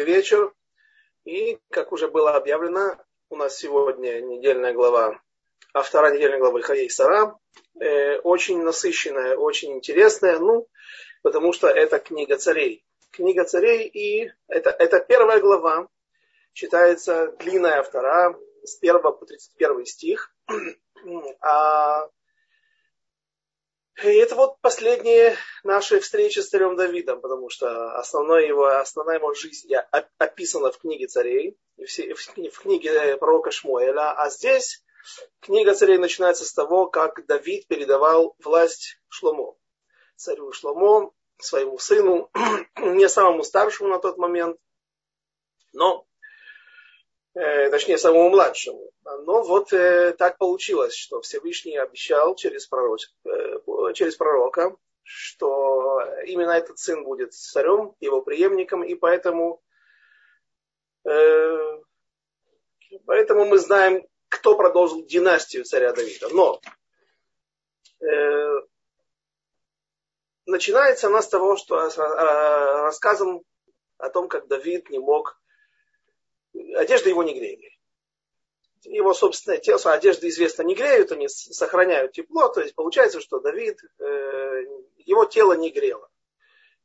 добрый вечер. И, как уже было объявлено, у нас сегодня недельная глава, а вторая недельная глава Хаей Сара. Э, очень насыщенная, очень интересная, ну, потому что это книга царей. Книга царей, и это, это первая глава, читается длинная вторая, с 1 по 31 стих. А и это вот последние наши встречи с царем Давидом, потому что основная его, основная его жизнь описана в книге царей, в книге пророка Шмуэля, а здесь книга царей начинается с того, как Давид передавал власть Шломо, царю Шломо, своему сыну, не самому старшему на тот момент, но точнее самому младшему. Но вот э, так получилось, что Всевышний обещал через, пророк, э, через пророка, что именно этот сын будет царем, его преемником, и поэтому, э, поэтому мы знаем, кто продолжил династию царя Давида. Но э, начинается она с того, что рассказом о том, как Давид не мог одежда его не грели. Его собственное тело, одежды, известно, не греют, они сохраняют тепло. То есть получается, что Давид, э, его тело не грело.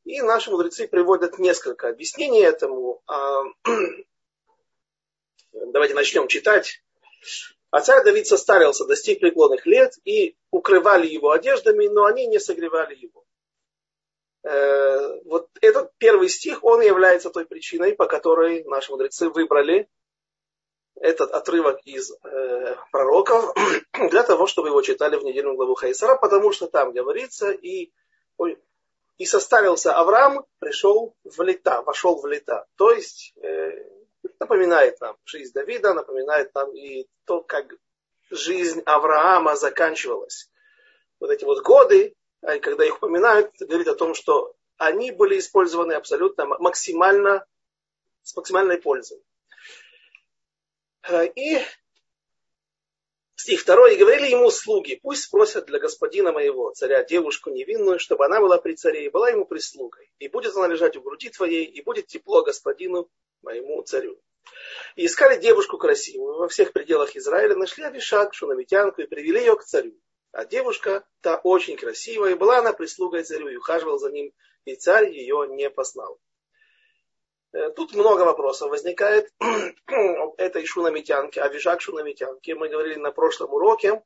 И наши мудрецы приводят несколько объяснений этому. А, давайте начнем читать. А царь Давид состарился, достиг преклонных лет, и укрывали его одеждами, но они не согревали его. Э, вот этот первый стих, он является той причиной, по которой наши мудрецы выбрали этот отрывок из э, пророков для того, чтобы его читали в недельную главу Хайсара, потому что там говорится, и, ой, и составился Авраам, пришел в лета, вошел в лета. То есть э, напоминает нам жизнь Давида, напоминает нам и то, как жизнь Авраама заканчивалась. Вот эти вот годы, а когда их упоминают, говорит о том, что они были использованы абсолютно максимально, с максимальной пользой. Э, и стих второй. И говорили ему слуги, пусть спросят для господина моего, царя, девушку невинную, чтобы она была при царе и была ему прислугой. И будет она лежать в груди твоей, и будет тепло господину моему царю. И искали девушку красивую во всех пределах Израиля, нашли Авишак, шунамитянку, и привели ее к царю. А девушка та очень красивая, и была она прислугой царю, и ухаживал за ним, и царь ее не познал. Э, тут много вопросов возникает об этой шунамитянке, о вижак шунамитянке. Мы говорили на прошлом уроке,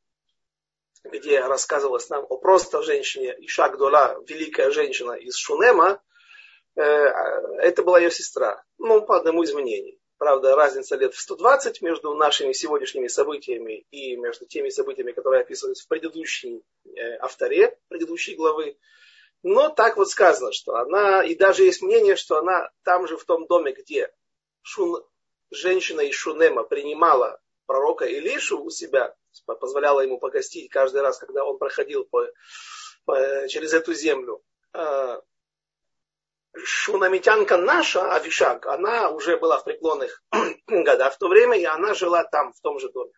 где рассказывалось нам о просто женщине Ишак Дола, великая женщина из Шунема. Э, это была ее сестра, ну, по одному из мнений. Правда, разница лет в 120 между нашими сегодняшними событиями и между теми событиями, которые описываются в предыдущей э, авторе предыдущей главы. Но так вот сказано, что она, и даже есть мнение, что она там же в том доме, где Шун, женщина из Шунема принимала пророка Илишу у себя, позволяла ему погостить каждый раз, когда он проходил по, по, через эту землю. Шунамитянка наша, Авишак, она уже была в преклонных годах в то время, и она жила там, в том же доме.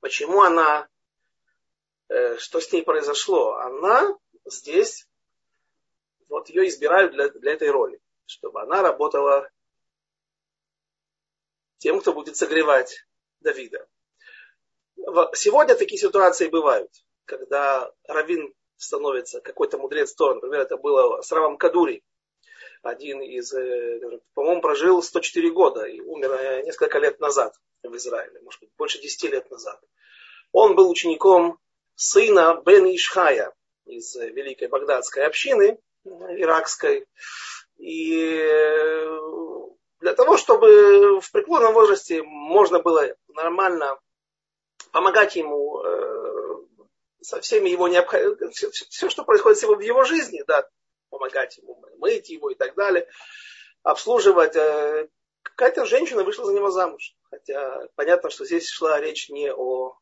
Почему она, э, что с ней произошло? Она здесь, вот ее избирают для, для этой роли, чтобы она работала тем, кто будет согревать Давида. Сегодня такие ситуации бывают, когда равин становится какой-то мудрец Тор, например, это было с Равом Кадури, один из, э, по-моему, прожил 104 года и умер э, несколько лет назад в Израиле, может быть, больше 10 лет назад. Он был учеником сына Бен Ишхая из э, Великой Багдадской общины иракской. И для того, чтобы в преклонном возрасте можно было нормально помогать ему со всеми его необходимыми, все, все, что происходит в его жизни, да, помогать ему мыть его и так далее, обслуживать. Э, какая-то женщина вышла за него замуж. Хотя понятно, что здесь шла речь не о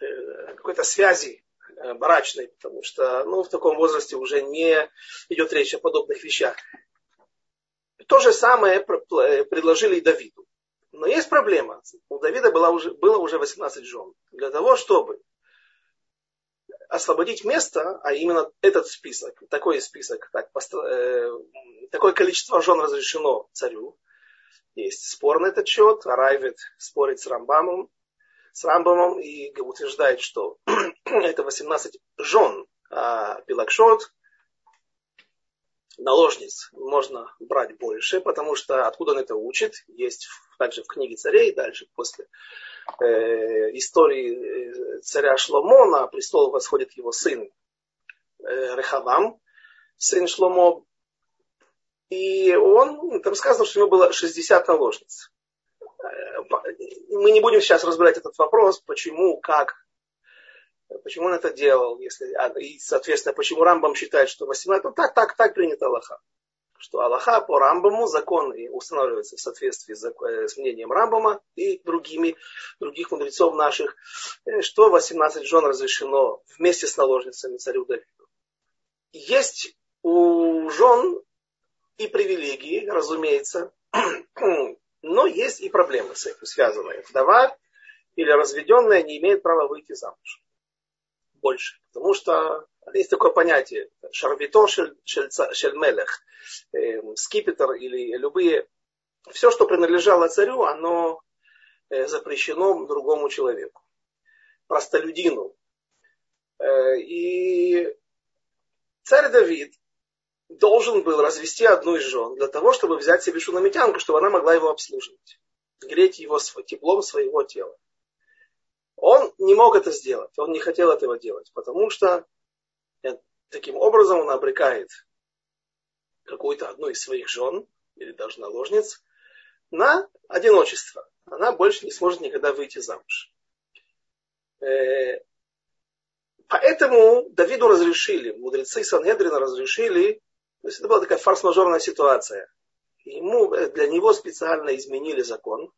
э, какой-то связи э, брачной, потому что ну, в таком возрасте уже не идет речь о подобных вещах. То же самое предложили и Давиду. Но есть проблема. У Давида было уже, было уже 18 жен. Для того, чтобы освободить место, а именно этот список, такой список, так, э, такое количество жен разрешено царю. Есть спор на этот счет. Райвит спорит с Рамбамом, с Рамбамом и утверждает, что это 18 жен, а Пилакшот, наложниц можно брать больше, потому что откуда он это учит, есть также в книге царей, дальше после э, истории э, царя Шломо на престол восходит его сын э, Рехавам, сын Шломо, и он, там сказано, что у него было 60 наложниц. Э, мы не будем сейчас разбирать этот вопрос, почему, как, почему он это делал, если, а, и, соответственно, почему Рамбам считает, что 18, ну так, так, так принято Аллаха что Аллаха по Рамбаму закон устанавливается в соответствии с, э, с мнением Рамбама и другими, других мудрецов наших, э, что 18 жен разрешено вместе с наложницами царю Давиду. Есть у жен и привилегии, разумеется, но есть и проблемы с этим связанные. Вдова или разведенная не имеет права выйти замуж. Больше. Потому что есть такое понятие шарвито шельмелех, э, скипетр или любые, все, что принадлежало царю, оно э, запрещено другому человеку, простолюдину. Э, и царь Давид должен был развести одну из жен для того, чтобы взять себе шунамитянку, чтобы она могла его обслуживать, греть его теплом своего тела. Он не мог это сделать, он не хотел этого делать, потому что Таким образом он обрекает какую-то одну из своих жен, или даже наложниц, на одиночество. Она больше не сможет никогда выйти замуж. Э, поэтому Давиду разрешили, мудрецы Санедрина разрешили, то есть это была такая форс-мажорная ситуация. Ему, э, для него специально изменили закон,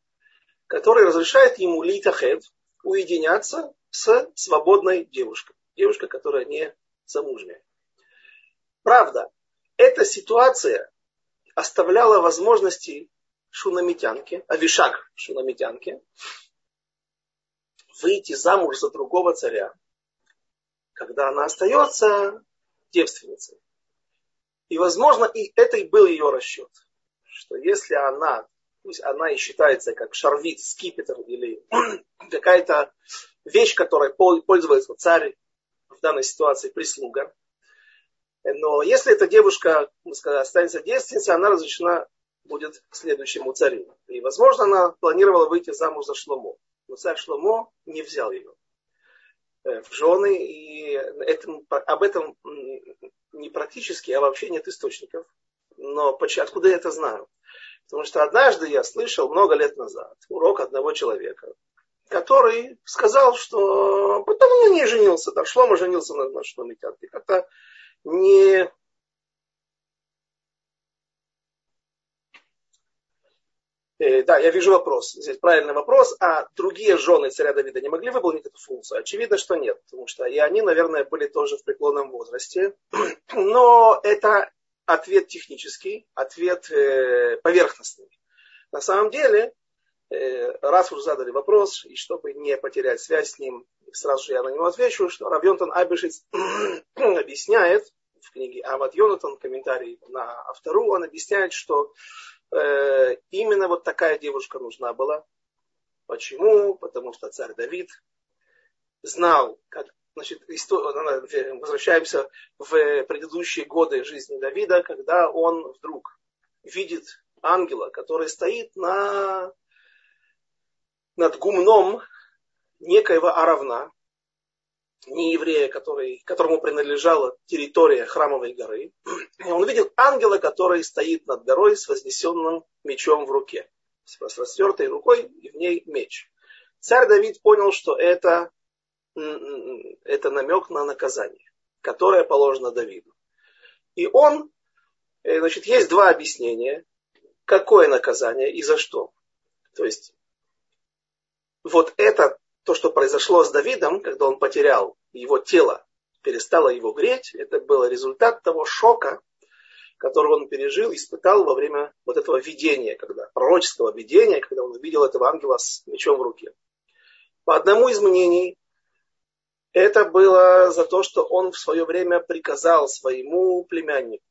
который разрешает ему литахед уединяться с свободной девушкой. Девушка, которая не замужняя. Правда, эта ситуация оставляла возможности шунамитянке, авишак шунамитянке, выйти замуж за другого царя, когда она остается девственницей. И, возможно, и это и был ее расчет, что если она, пусть она и считается как шарвит, скипетр или какая-то вещь, которой пользуется царь в данной ситуации прислуга. Но если эта девушка мы сказали, останется девственницей, она разрешена будет следующему царю. И, возможно, она планировала выйти замуж за Шломо. Но царь Шломо не взял ее э, в жены. И это, об этом не практически, а вообще нет источников. Но откуда я это знаю? Потому что однажды я слышал много лет назад урок одного человека, который сказал, что потом он не женился, да, Шлома женился на, на Шломитянке. Как-то не э, Да, я вижу вопрос. Здесь правильный вопрос. А другие жены царя Давида не могли выполнить эту функцию? Очевидно, что нет. Потому что и они, наверное, были тоже в преклонном возрасте. Но это ответ технический, ответ э, поверхностный. На самом деле, Э, раз уже задали вопрос, и чтобы не потерять связь с ним, сразу же я на него отвечу, что Равьонтон Абишиц объясняет в книге Ават Йонатан, комментарий на автору, он объясняет, что э, именно вот такая девушка нужна была. Почему? Потому что царь Давид знал, как значит, возвращаемся в предыдущие годы жизни Давида, когда он вдруг видит ангела, который стоит на над гумном некоего Аравна, не еврея, который, которому принадлежала территория храмовой горы. Он видел ангела, который стоит над горой с вознесенным мечом в руке. С растертой рукой и в ней меч. Царь Давид понял, что это, это намек на наказание, которое положено Давиду. И он, э, значит, есть два объяснения, какое наказание и за что. То есть вот это, то, что произошло с Давидом, когда он потерял его тело, перестало его греть, это был результат того шока, который он пережил, испытал во время вот этого видения, когда, пророческого видения, когда он увидел этого ангела с мечом в руке. По одному из мнений, Это было за то, что он в свое время приказал своему племяннику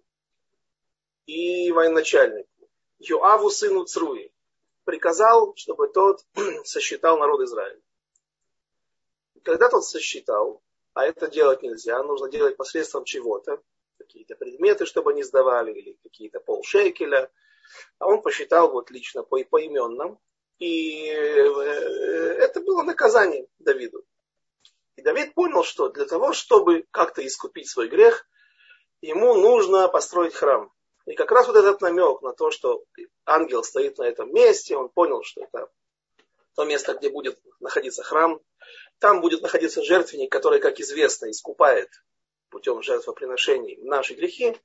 и военачальнику, Йоаву сыну Цруи, приказал, чтобы тот сосчитал народ Израиля. Когда тот сосчитал, а это делать нельзя, нужно делать посредством чего-то, какие-то предметы, чтобы они сдавали, или какие-то полшекеля, а он посчитал вот лично по поименным, и э, это было наказание Давиду. И Давид понял, что для того, чтобы как-то искупить свой грех, ему нужно построить храм. И как раз вот этот намек на то, что ангел стоит на этом месте, он понял, что это то место, где будет находиться храм. Там будет находиться жертвенник, который, как известно, искупает путем жертвоприношений наши грехи.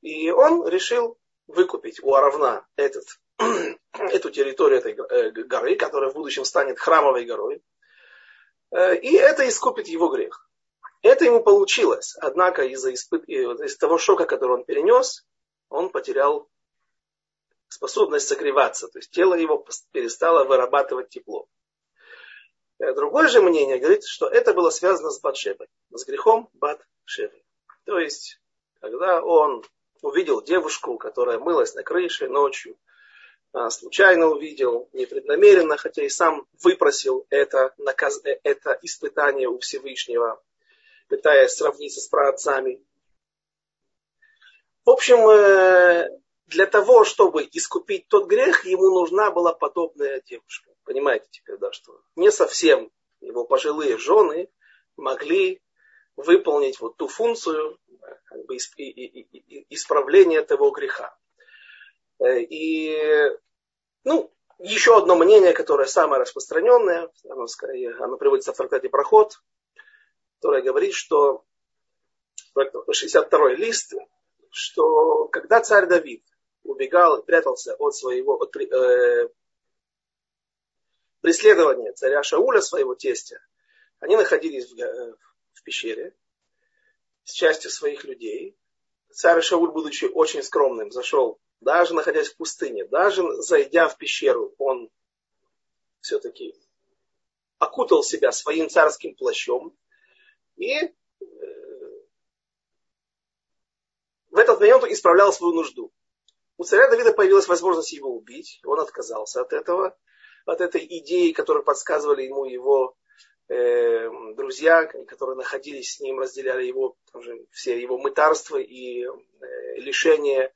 И он решил выкупить у Аравна этот, эту территорию этой э, горы, которая в будущем станет храмовой горой. Э, и это искупит его грех. Это ему получилось. Однако из-за испыт... из того шока, который он перенес, он потерял способность согреваться. То есть тело его перестало вырабатывать тепло. Э, другое же мнение говорит, что это было связано с Батшевой, с грехом Батшевы. То есть, когда он увидел девушку, которая мылась на крыше ночью, случайно увидел, непреднамеренно, хотя и сам выпросил это, наказ... Э, это испытание у Всевышнего, пытаясь сравниться с праотцами. В общем, э, для того, чтобы искупить тот грех, ему нужна была подобная девушка. Понимаете теперь, да, что не совсем его пожилые жены могли выполнить вот ту функцию как бы, исправления того греха. Э, и, ну, еще одно мнение, которое самое распространенное, оно, скорее, оно приводится в трактате «Проход», которое говорит, что 62-й лист, что когда царь Давид убегал и прятался от своего от, э, преследования царя Шауля, своего тестя, они находились в, э, в пещере с частью своих людей. Царь Шауль, будучи очень скромным, зашел даже находясь в пустыне, даже зайдя в пещеру, он все-таки окутал себя своим царским плащом и э, в этот момент он исправлял свою нужду. У царя Давида появилась возможность его убить, он отказался от этого, от этой идеи, которую подсказывали ему его э, друзья, которые находились с ним, разделяли его, тоже, все его мытарства и э, лишения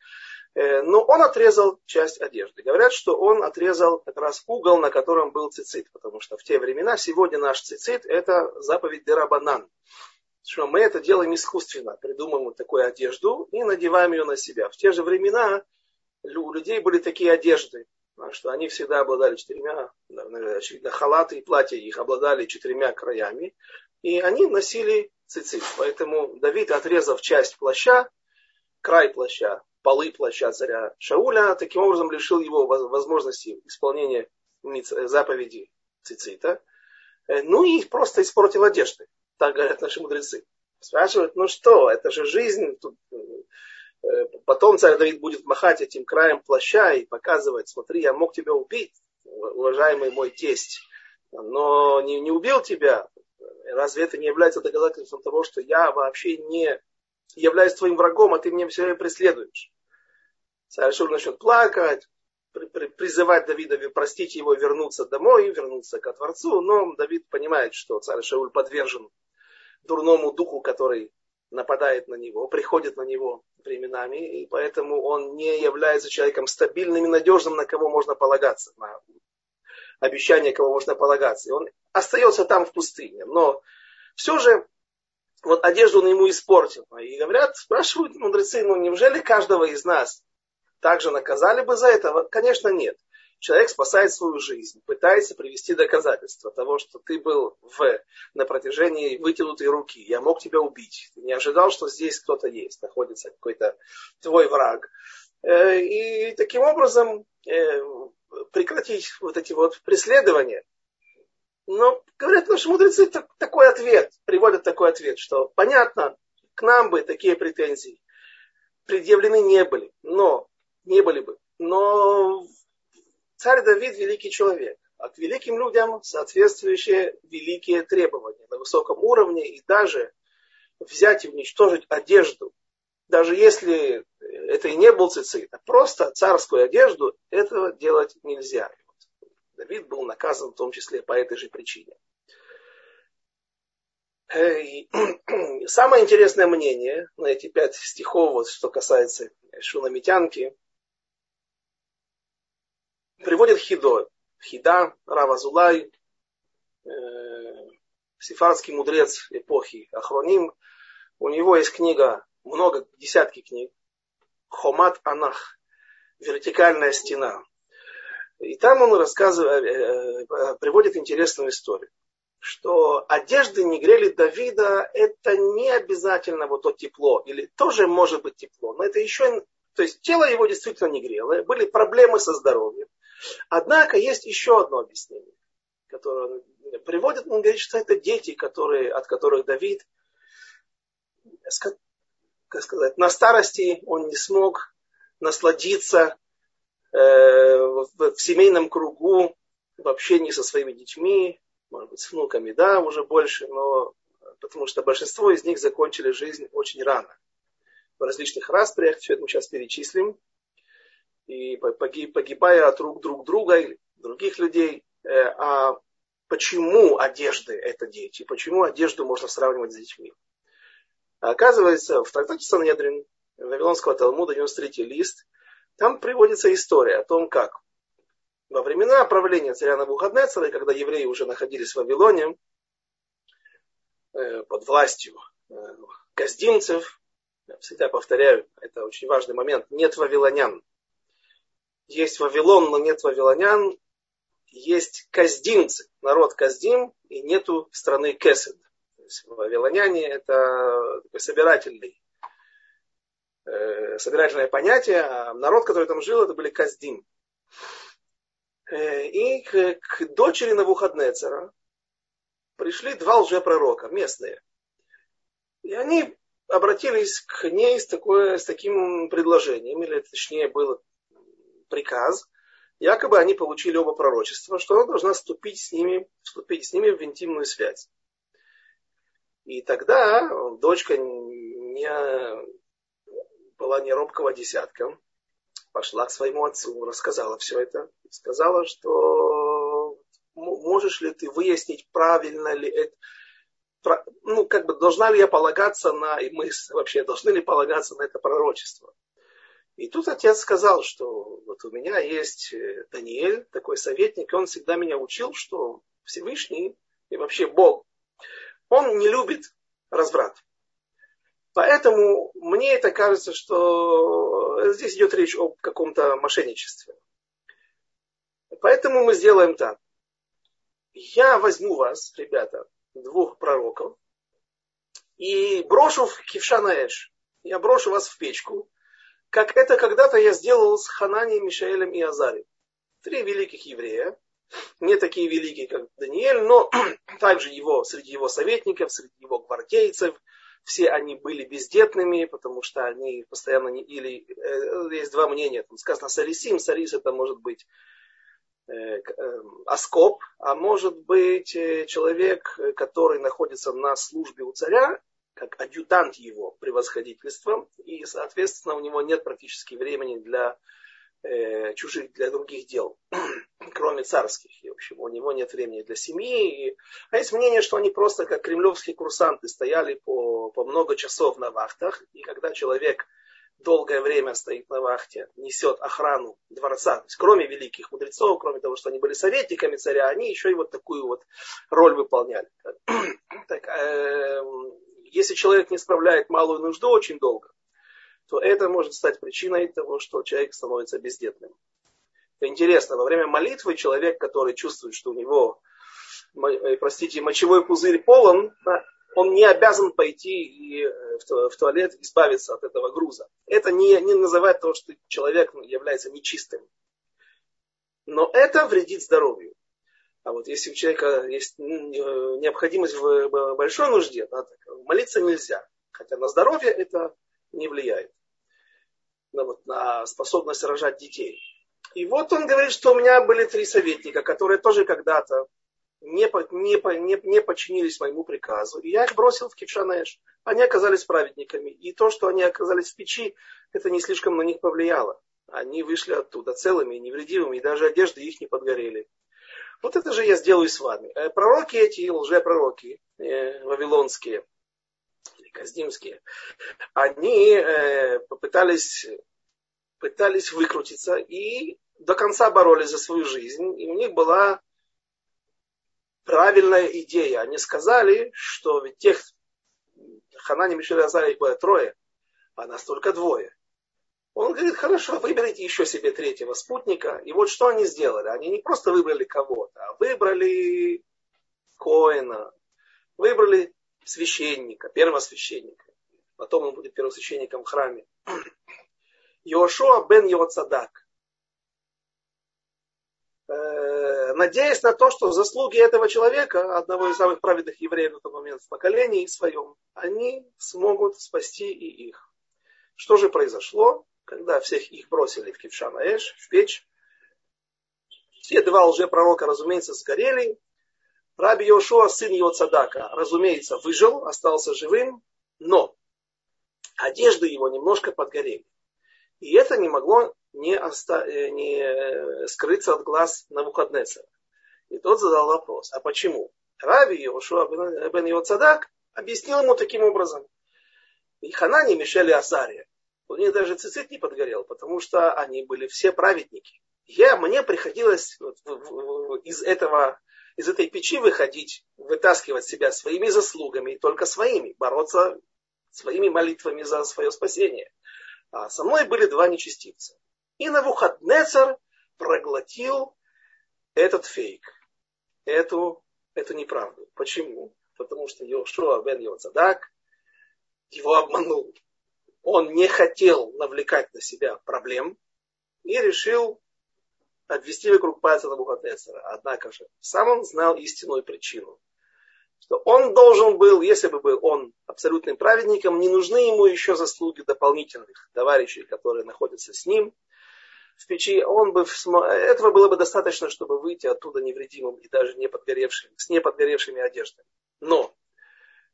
но он отрезал часть одежды. Говорят, что он отрезал как раз угол, на котором был цицит, потому что в те времена, сегодня наш цицит это заповедь Дерабанан. Что мы это делаем искусственно, придумываем вот такую одежду и надеваем ее на себя. В те же времена у людей были такие одежды, что они всегда обладали четырьмя, очевидно, халаты и платья их обладали четырьмя краями, и они носили цицит. Поэтому Давид, отрезав часть плаща, край плаща полы плаща царя Шауля, таким образом лишил его возможности исполнения заповеди Цицита, э, ну и просто испортил одежды. Так говорят наши мудрецы. Спрашивают, ну что, это же жизнь. Тут, э, потом царь Давид будет махать этим краем плаща и показывать, смотри, я мог тебя убить, уважаемый мой тесть, но не, не убил тебя. Разве это не является доказательством того, что я вообще не являюсь твоим врагом, а ты меня все время преследуешь. Царь Шур начнет плакать, призывать Давида простить его, вернуться домой, вернуться ко Творцу. Но Давид понимает, что царь Шауль подвержен дурному духу, который нападает на него, приходит на него временами, и поэтому он не является человеком стабильным и надежным, на кого можно полагаться, на обещание, кого можно полагаться. И он остается там в пустыне. Но все же вот одежду он ему испортил. И говорят, спрашивают мудрецы, ну неужели каждого из нас также наказали бы за это? Конечно, нет. Человек спасает свою жизнь, пытается привести доказательства того, что ты был в, на протяжении вытянутой руки. Я мог тебя убить. Ты не ожидал, что здесь кто-то есть, находится какой-то твой враг. Э, и таким образом э, прекратить вот эти вот преследования. Но, говорят наши мудрецы, такой ответ, приводят такой ответ, что понятно, к нам бы такие претензии предъявлены не были, но не были бы. Но царь Давид великий человек. а к великим людям соответствующие великие требования на высоком уровне и даже взять и уничтожить одежду, даже если это и не был цицит, а просто царскую одежду, этого делать нельзя. Давид был наказан в том числе по этой же причине. И самое интересное мнение на эти пять стихов, вот, что касается Шунамитянки, приводит Хидо. Хида, Рава Зулай, э, сефардский мудрец эпохи Ахроним. У него есть книга, много, десятки книг. Хомат Анах, вертикальная стена. И там он рассказывает, э, э, приводит интересную историю что одежды не грели Давида, это не обязательно вот то тепло, или тоже может быть тепло, но это еще, то есть тело его действительно не грело, были проблемы со здоровьем. Однако есть еще одно объяснение, которое он приводит, он говорит, что это дети, которые, от которых Давид, как сказать, на старости он не смог насладиться э, в, в семейном кругу, в общении со своими детьми, может быть, с внуками, да, уже больше, но потому что большинство из них закончили жизнь очень рано. В различных распрях, все это мы сейчас перечислим. И погибая от рук друг друга или других людей. Э, а почему одежды это дети? Почему одежду можно сравнивать с детьми? Оказывается, в трактате Санедрин Вавилонского Талмуда, 93 лист, там приводится история о том, как во времена правления царя Навуходнецера, когда евреи уже находились в Вавилоне, э, под властью э, газдимцев, я всегда повторяю, это очень важный момент, нет вавилонян. Есть Вавилон, но нет вавилонян. Есть каздимцы, народ каздим, и нету страны Кесед. То есть вавилоняне это собирательный, собирательное понятие, а народ, который там жил, это были каздим. Э, и к, к дочери Навуходнецера пришли два лжепророка, местные. И они обратились к ней с, такое, с таким предложением, или точнее был приказ, якобы они получили оба пророчества, что она должна вступить с ними, вступить с ними в интимную связь. И тогда дочка не, была не робкого десятка, пошла к своему отцу, рассказала все это, сказала, что можешь ли ты выяснить, правильно ли это, ну, как бы, должна ли я полагаться на, и мы вообще должны ли полагаться на это пророчество. И тут отец сказал, что вот у меня есть э, Даниэль, такой советник, и он всегда меня учил, что Всевышний и вообще Бог, он не любит разврат. Поэтому мне это кажется, что здесь идет речь о каком-то мошенничестве. Поэтому мы сделаем так. Я возьму вас, ребята, двух пророков, и брошу в Кившанаэш. Я брошу вас в печку, как это когда-то я сделал с Хананием, Мишаэлем и Азари. Три великих еврея, не такие великие, как Даниэль, но также его, среди его советников, среди его гвардейцев – все они были бездетными, потому что они постоянно не... Или э, есть два мнения. Там сказано сарисим. Сарис это может быть э, э, аскоп, а может быть э, человек, который находится на службе у царя, как адъютант его превосходительства, и, соответственно, у него нет практически времени для э, чужих, для других дел, кроме царских. И, в общем, у него нет времени для семьи. И... А есть мнение, что они просто как кремлевские курсанты стояли по, по много часов на вахтах. И когда человек долгое время стоит на вахте, несет охрану дворца, то есть кроме великих мудрецов, кроме того, что они были советниками царя, они еще и вот такую вот роль выполняли. Так, э, если человек не справляет малую нужду очень долго, то это может стать причиной того, что человек становится бездетным. Интересно, во время молитвы человек, который чувствует, что у него, э, простите, мочевой пузырь полон, он не обязан пойти э, в туалет избавиться от этого груза. Это не, не называет то, что человек является нечистым. Но это вредит здоровью. А вот если у человека есть необходимость в большой нужде, да, молиться нельзя. Хотя на здоровье это не влияет на, вот, на способность рожать детей. И вот он говорит, что у меня были три советника, которые тоже когда-то не, не, не, не подчинились моему приказу. И я их бросил в Кившанеш. Они оказались праведниками. И то, что они оказались в печи, это не слишком на них повлияло. Они вышли оттуда целыми, невредимыми, и даже одежды их не подгорели. Вот это же я сделаю с вами. Э, пророки эти, лжепророки, э, вавилонские, каздимские, они э, попытались пытались выкрутиться и до конца боролись за свою жизнь. И у них была правильная идея. Они сказали, что ведь тех Ханани, Мишель Азария их было трое, а нас только двое. Он говорит, хорошо, выберите еще себе третьего спутника. И вот что они сделали. Они не просто выбрали кого-то, а выбрали Коина, выбрали священника, первого священника. Потом он будет первосвященником в храме. Йошуа бен Йоцадак. Э, надеясь на то, что заслуги этого человека, одного из самых праведных евреев в тот момент в поколении своем, они смогут спасти и их. Что же произошло, когда всех их бросили в Кившанаэш, в печь? Все два лжепророка, разумеется, сгорели. Раби Йошуа, сын Йоцадака, разумеется, выжил, остался живым, но одежды его немножко подгорели. И это не могло не, оста... Э, не скрыться от глаз Навуходнецера. И тот задал вопрос, а почему? Рави Йошуа бен Йоцадак объяснил ему таким образом. И Ханани, Мишель и Азария. У них даже цицит не подгорел, потому что они были все праведники. Я, мне приходилось из, этого, из этой печи выходить, вытаскивать себя своими заслугами, и только своими, бороться своими молитвами за свое спасение. А со мной были два нечестивца. И Навуходнецер проглотил этот фейк, эту, эту неправду. Почему? Потому что Йошуа бен Йоцадак его обманул. Он не хотел навлекать на себя проблем и решил обвести вокруг пальца Навуходнецера. Однако же сам он знал истинную причину что он должен был, если бы был он абсолютным праведником, не нужны ему еще заслуги дополнительных товарищей, которые находятся с ним в печи. Он бы, этого было бы достаточно, чтобы выйти оттуда невредимым и даже не подгоревшим, с неподгоревшими одеждами. Но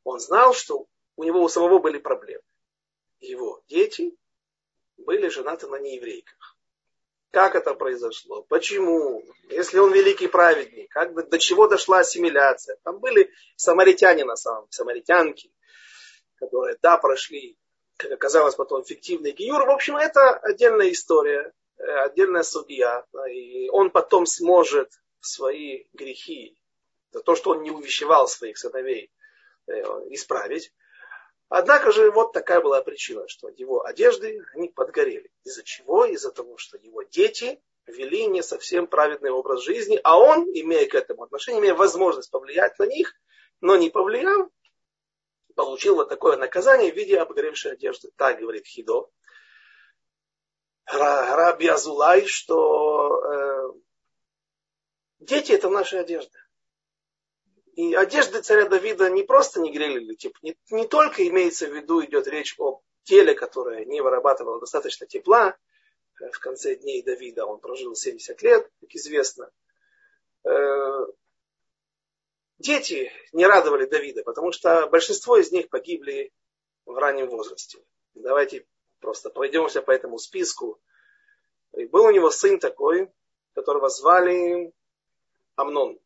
он знал, что у него у самого были проблемы. Его дети были женаты на нееврейках. Как это произошло? Почему? Если он великий праведник, как бы до чего дошла ассимиляция? Там были самаритяне на самом самаритянки, которые, да, прошли, как оказалось потом, фиктивный гиюр. В общем, это отдельная история, э, отдельная судья. И он потом сможет свои грехи, за то, что он не увещевал своих сыновей, э, исправить. Однако же вот такая была причина, что его одежды, они подгорели. Из-за чего? Из-за того, что его дети вели не совсем праведный образ жизни, а он, имея к этому отношение, имея возможность повлиять на них, но не повлиял, получил вот такое наказание в виде обгоревшей одежды. Так говорит Хидо. Раби Азулай, что э, дети это наша одежда. И одежды царя Давида не просто не грели типа, не, не только имеется в виду, идет речь о теле, которое не вырабатывало достаточно тепла. Э, в конце дней Давида он прожил 70 лет, как известно. Э, дети не радовали Давида, потому что большинство из них погибли в раннем возрасте. Давайте просто пройдемся по этому списку. И был у него сын такой, которого звали Амнон.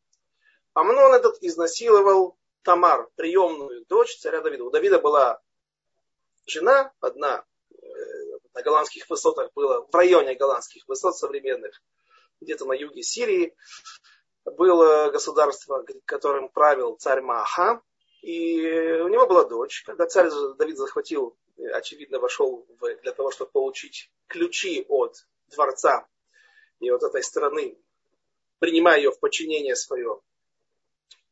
Амнон этот изнасиловал Тамар, приемную дочь царя Давида. У Давида была жена, одна э, на голландских высотах было, в районе голландских высот современных, где-то на юге Сирии, было государство, которым правил царь Маха, и у него была дочь. Когда царь Давид захватил, очевидно, вошел в, для того, чтобы получить ключи от дворца и от этой страны, принимая ее в подчинение свое,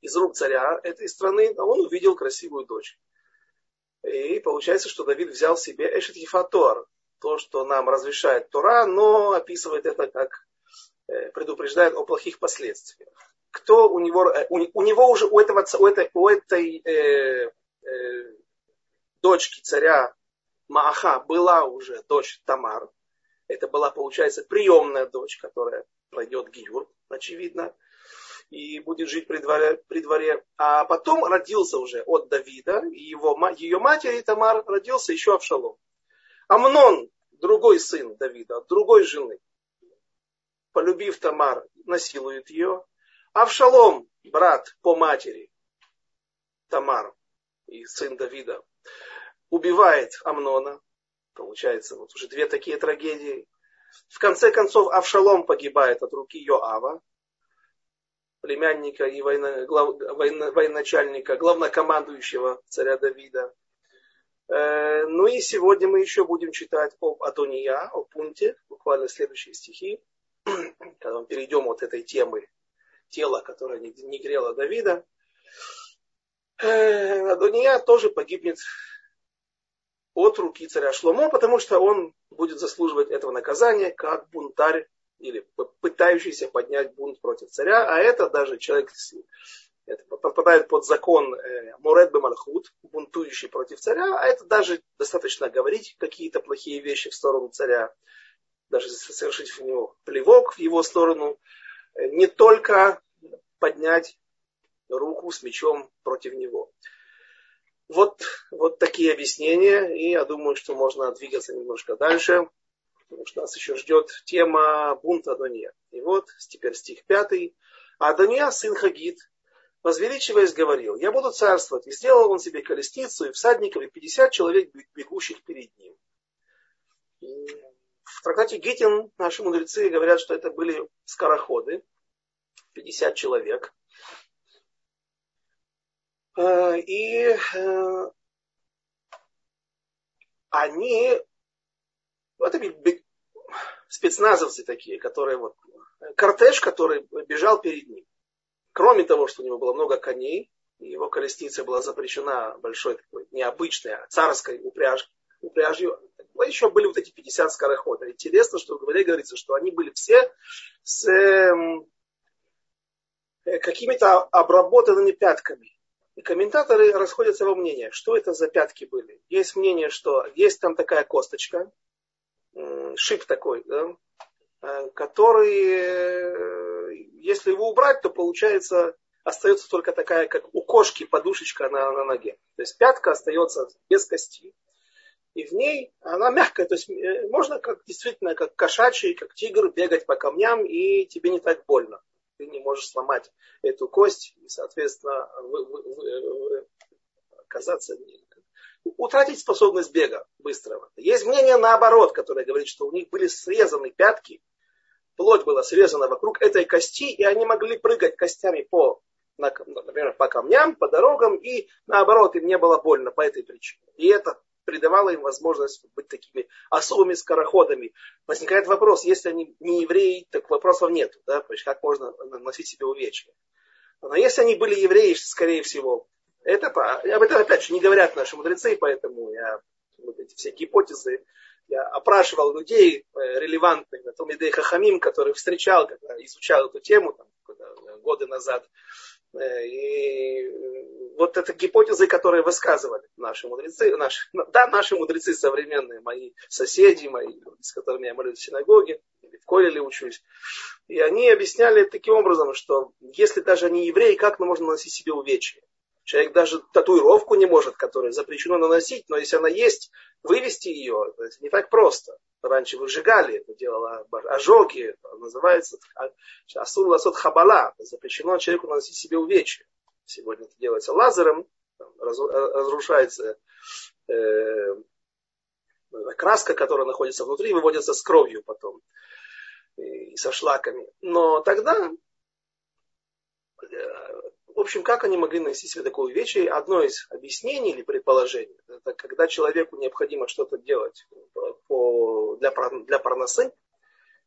из рук царя этой страны, а он увидел красивую дочь. И получается, что Давид взял себе Эшет Ефатор, то, что нам разрешает Тора, но описывает это как э, предупреждает о плохих последствиях. Кто у него, э, у, у него уже, у, этого, у этой, у этой э, э, дочки царя Мааха была уже дочь Тамар, Это была, получается, приемная дочь, которая пройдет Гиюр, очевидно, и будет жить при дворе, при дворе. А потом родился уже от Давида, и его, ее матери Тамар родился еще Авшалом. Амнон, другой сын Давида, другой жены, полюбив Тамар, насилует ее. Авшалом, брат по матери Тамар и сын Давида, убивает Амнона. Получается, вот уже две такие трагедии. В конце концов, Авшалом погибает от руки Йоава, племянника и военно, глав, военно, военачальника, главнокомандующего царя Давида. Э, ну и сегодня мы еще будем читать об Адония, о пункте, буквально следующие стихи, когда мы перейдем от этой темы тела, которое не, не грело Давида. Э, Адония тоже погибнет от руки царя Шломо, потому что он будет заслуживать этого наказания как бунтарь или пытающийся поднять бунт против царя, а это даже человек это попадает под закон э, Муред Бемальхут, бунтующий против царя, а это даже достаточно говорить какие-то плохие вещи в сторону царя, даже совершить в него плевок в его сторону, э, не только поднять руку с мечом против него. Вот, вот такие объяснения, и я думаю, что можно двигаться немножко дальше, потому что нас еще ждет тема бунта Адония. И вот теперь стих пятый. Адония, сын Хагит, возвеличиваясь, говорил, я буду царствовать. И сделал он себе колесницу и всадников, и 50 человек, бегущих перед ним. В трактате Гитин наши мудрецы говорят, что это были скороходы, 50 человек. Э, и э, они, это спецназовцы такие, которые вот, кортеж, который бежал перед ним. Кроме того, что у него было много коней, его колесница была запрещена большой такой необычной, а царской упряж, упряжью. Но еще были вот эти 50 скороходов. Интересно, что в Говоре говорится, что они были все с эм, э, какими-то обработанными пятками. И комментаторы расходятся во мнениях, что это за пятки были. Есть мнение, что есть там такая косточка, шип такой, да, э, который, э, если его убрать, то получается остается только такая, как у кошки, подушечка на, на ноге. То есть пятка остается без кости. И в ней она мягкая, то есть э, можно как действительно как кошачий, как тигр бегать по камням, и тебе не так больно ты не можешь сломать эту кость и, соответственно, вы, вы, вы, оказаться утратить способность бега быстрого. Есть мнение наоборот, которое говорит, что у них были срезаны пятки, плоть была срезана вокруг этой кости, и они могли прыгать костями по, например, по камням, по дорогам, и наоборот, им не было больно по этой причине. И это придавало им возможность быть такими особыми скороходами. Возникает вопрос, если они не евреи, так вопросов нет. Да? Как можно наносить себе увечья. Но если они были евреи, скорее всего, это, об этом опять же не говорят наши мудрецы, поэтому я вот эти все гипотезы, я опрашивал людей э, релевантных, на том Хахамим, которых встречал, когда изучал эту тему там, годы назад. Э, и вот это гипотезы, которые высказывали наши мудрецы, наши, да, наши мудрецы современные, мои соседи, мои, с которыми я молюсь в синагоге, или в Колеле учусь. И они объясняли таким образом, что если даже они евреи, как можно наносить себе увечья? Человек даже татуировку не может, которую запрещено наносить, но если она есть, вывести ее, это не так просто. Раньше выжигали, это делало ожоги, называется асур ласот хабала, запрещено человеку наносить себе увечья. Сегодня это делается лазером, разрушается э, краска, которая находится внутри, выводится с кровью потом и со шлаками. Но тогда э, в общем, как они могли нанести себе такое увечье? Одно из объяснений или предположений, это когда человеку необходимо что-то делать по, для, для парносы,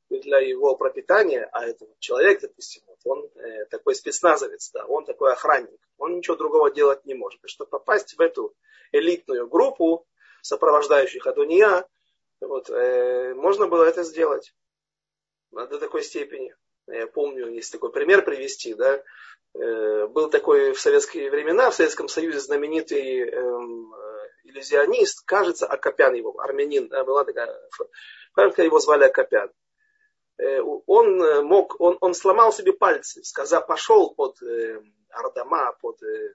для его пропитания, а этот человек, допустим, вот он э, такой спецназовец, да, он такой охранник, он ничего другого делать не может. И чтобы попасть в эту элитную группу сопровождающих Адуния, вот, э, можно было это сделать до такой степени. Я помню, есть такой пример привести, да, был такой в советские времена, в Советском Союзе знаменитый эм, иллюзионист, кажется, Акопян его, армянин, была такая Только его звали Акопян. Э, он э, мог, он, он сломал себе пальцы, сказал, пошел под э, Ардама, под э,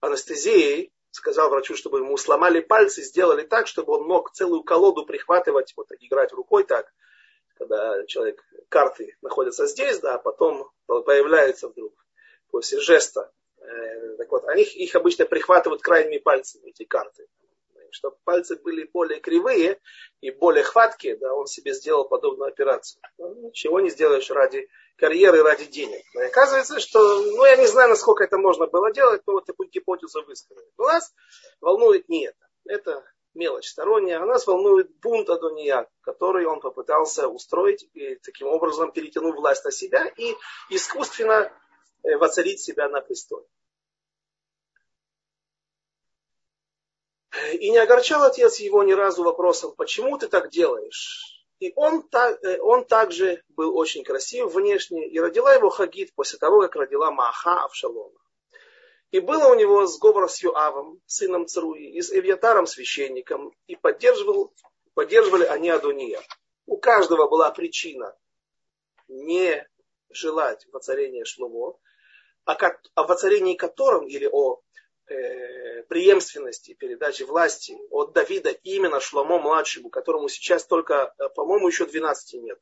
анестезией, сказал врачу, чтобы ему сломали пальцы, сделали так, чтобы он мог целую колоду прихватывать, вот играть рукой так, когда человек, карты находятся здесь, да, а потом появляются вдруг после жеста. Э, так вот, они их обычно прихватывают крайними пальцами, эти карты чтобы пальцы были более кривые и более хваткие, да, он себе сделал подобную операцию. Ну, ничего не сделаешь ради карьеры, ради денег. Но оказывается, что, ну, я не знаю, насколько это можно было делать, но вот такую гипотезу высказали. Но нас волнует не это. Это мелочь сторонняя, а нас волнует бунт Адония, который он попытался устроить и таким образом перетянув власть на себя и искусственно э, воцарить себя на престоле. И не огорчал отец его ни разу вопросом, почему ты так делаешь? И он, так, э, он также был очень красив внешне, и родила его Хагит после того, как родила Маха Авшалома. И было у него сговор с Юавом, сыном Цруи, и с Эвьятаром, священником, и поддерживал, поддерживали они Адония. У каждого была причина не желать воцарения Шломо, о, о воцарении котором, или о э, преемственности передачи власти от Давида именно Шломо младшему, которому сейчас только, э, по-моему, еще 12 нет.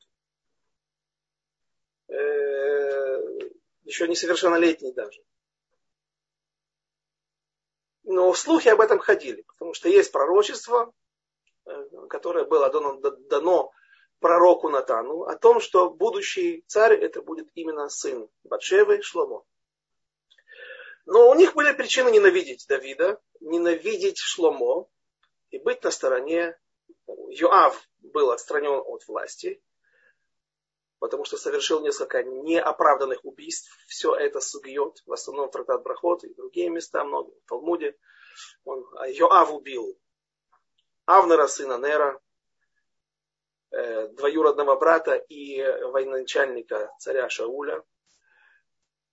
Э, еще несовершеннолетний даже. Но слухи об этом ходили, потому что есть пророчество, э, которое было дано, дано пророку Натану о том, что будущий царь это будет именно сын Батшевы Шломо. Но у них были причины ненавидеть Давида, ненавидеть Шломо и быть на стороне. Йоав был отстранен от власти, потому что совершил несколько неоправданных убийств. Все это сугьет, в основном трактат Брахот и другие места, много в Талмуде. Он, а Йоав убил Авнера, сына Нера, э, двоюродного брата и военачальника царя Шауля.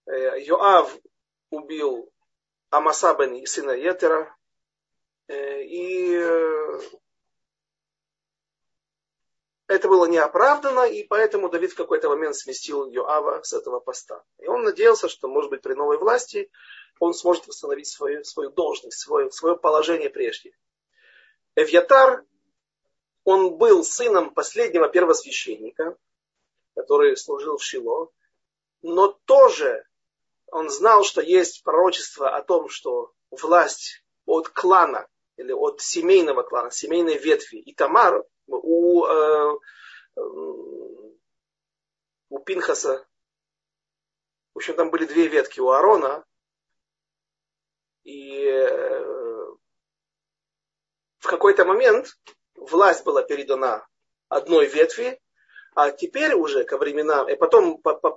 Э, Йоав убил Амаса бен сына Етера. Э, и это было неоправданно, и поэтому Давид в какой-то момент сместил Йоава с этого поста. И он надеялся, что, может быть, при новой власти он сможет восстановить свою, свою должность, свое, свое положение прежде. Эвьятар, он был сыном последнего первосвященника, который служил в Шило, но тоже он знал, что есть пророчество о том, что власть от клана или от семейного клана, семейной ветви и Тамар у, э, у Пинхаса, в общем, там были две ветки у Арона, и э, в какой-то момент власть была передана одной ветви, а теперь уже ко временам, и потом по, по,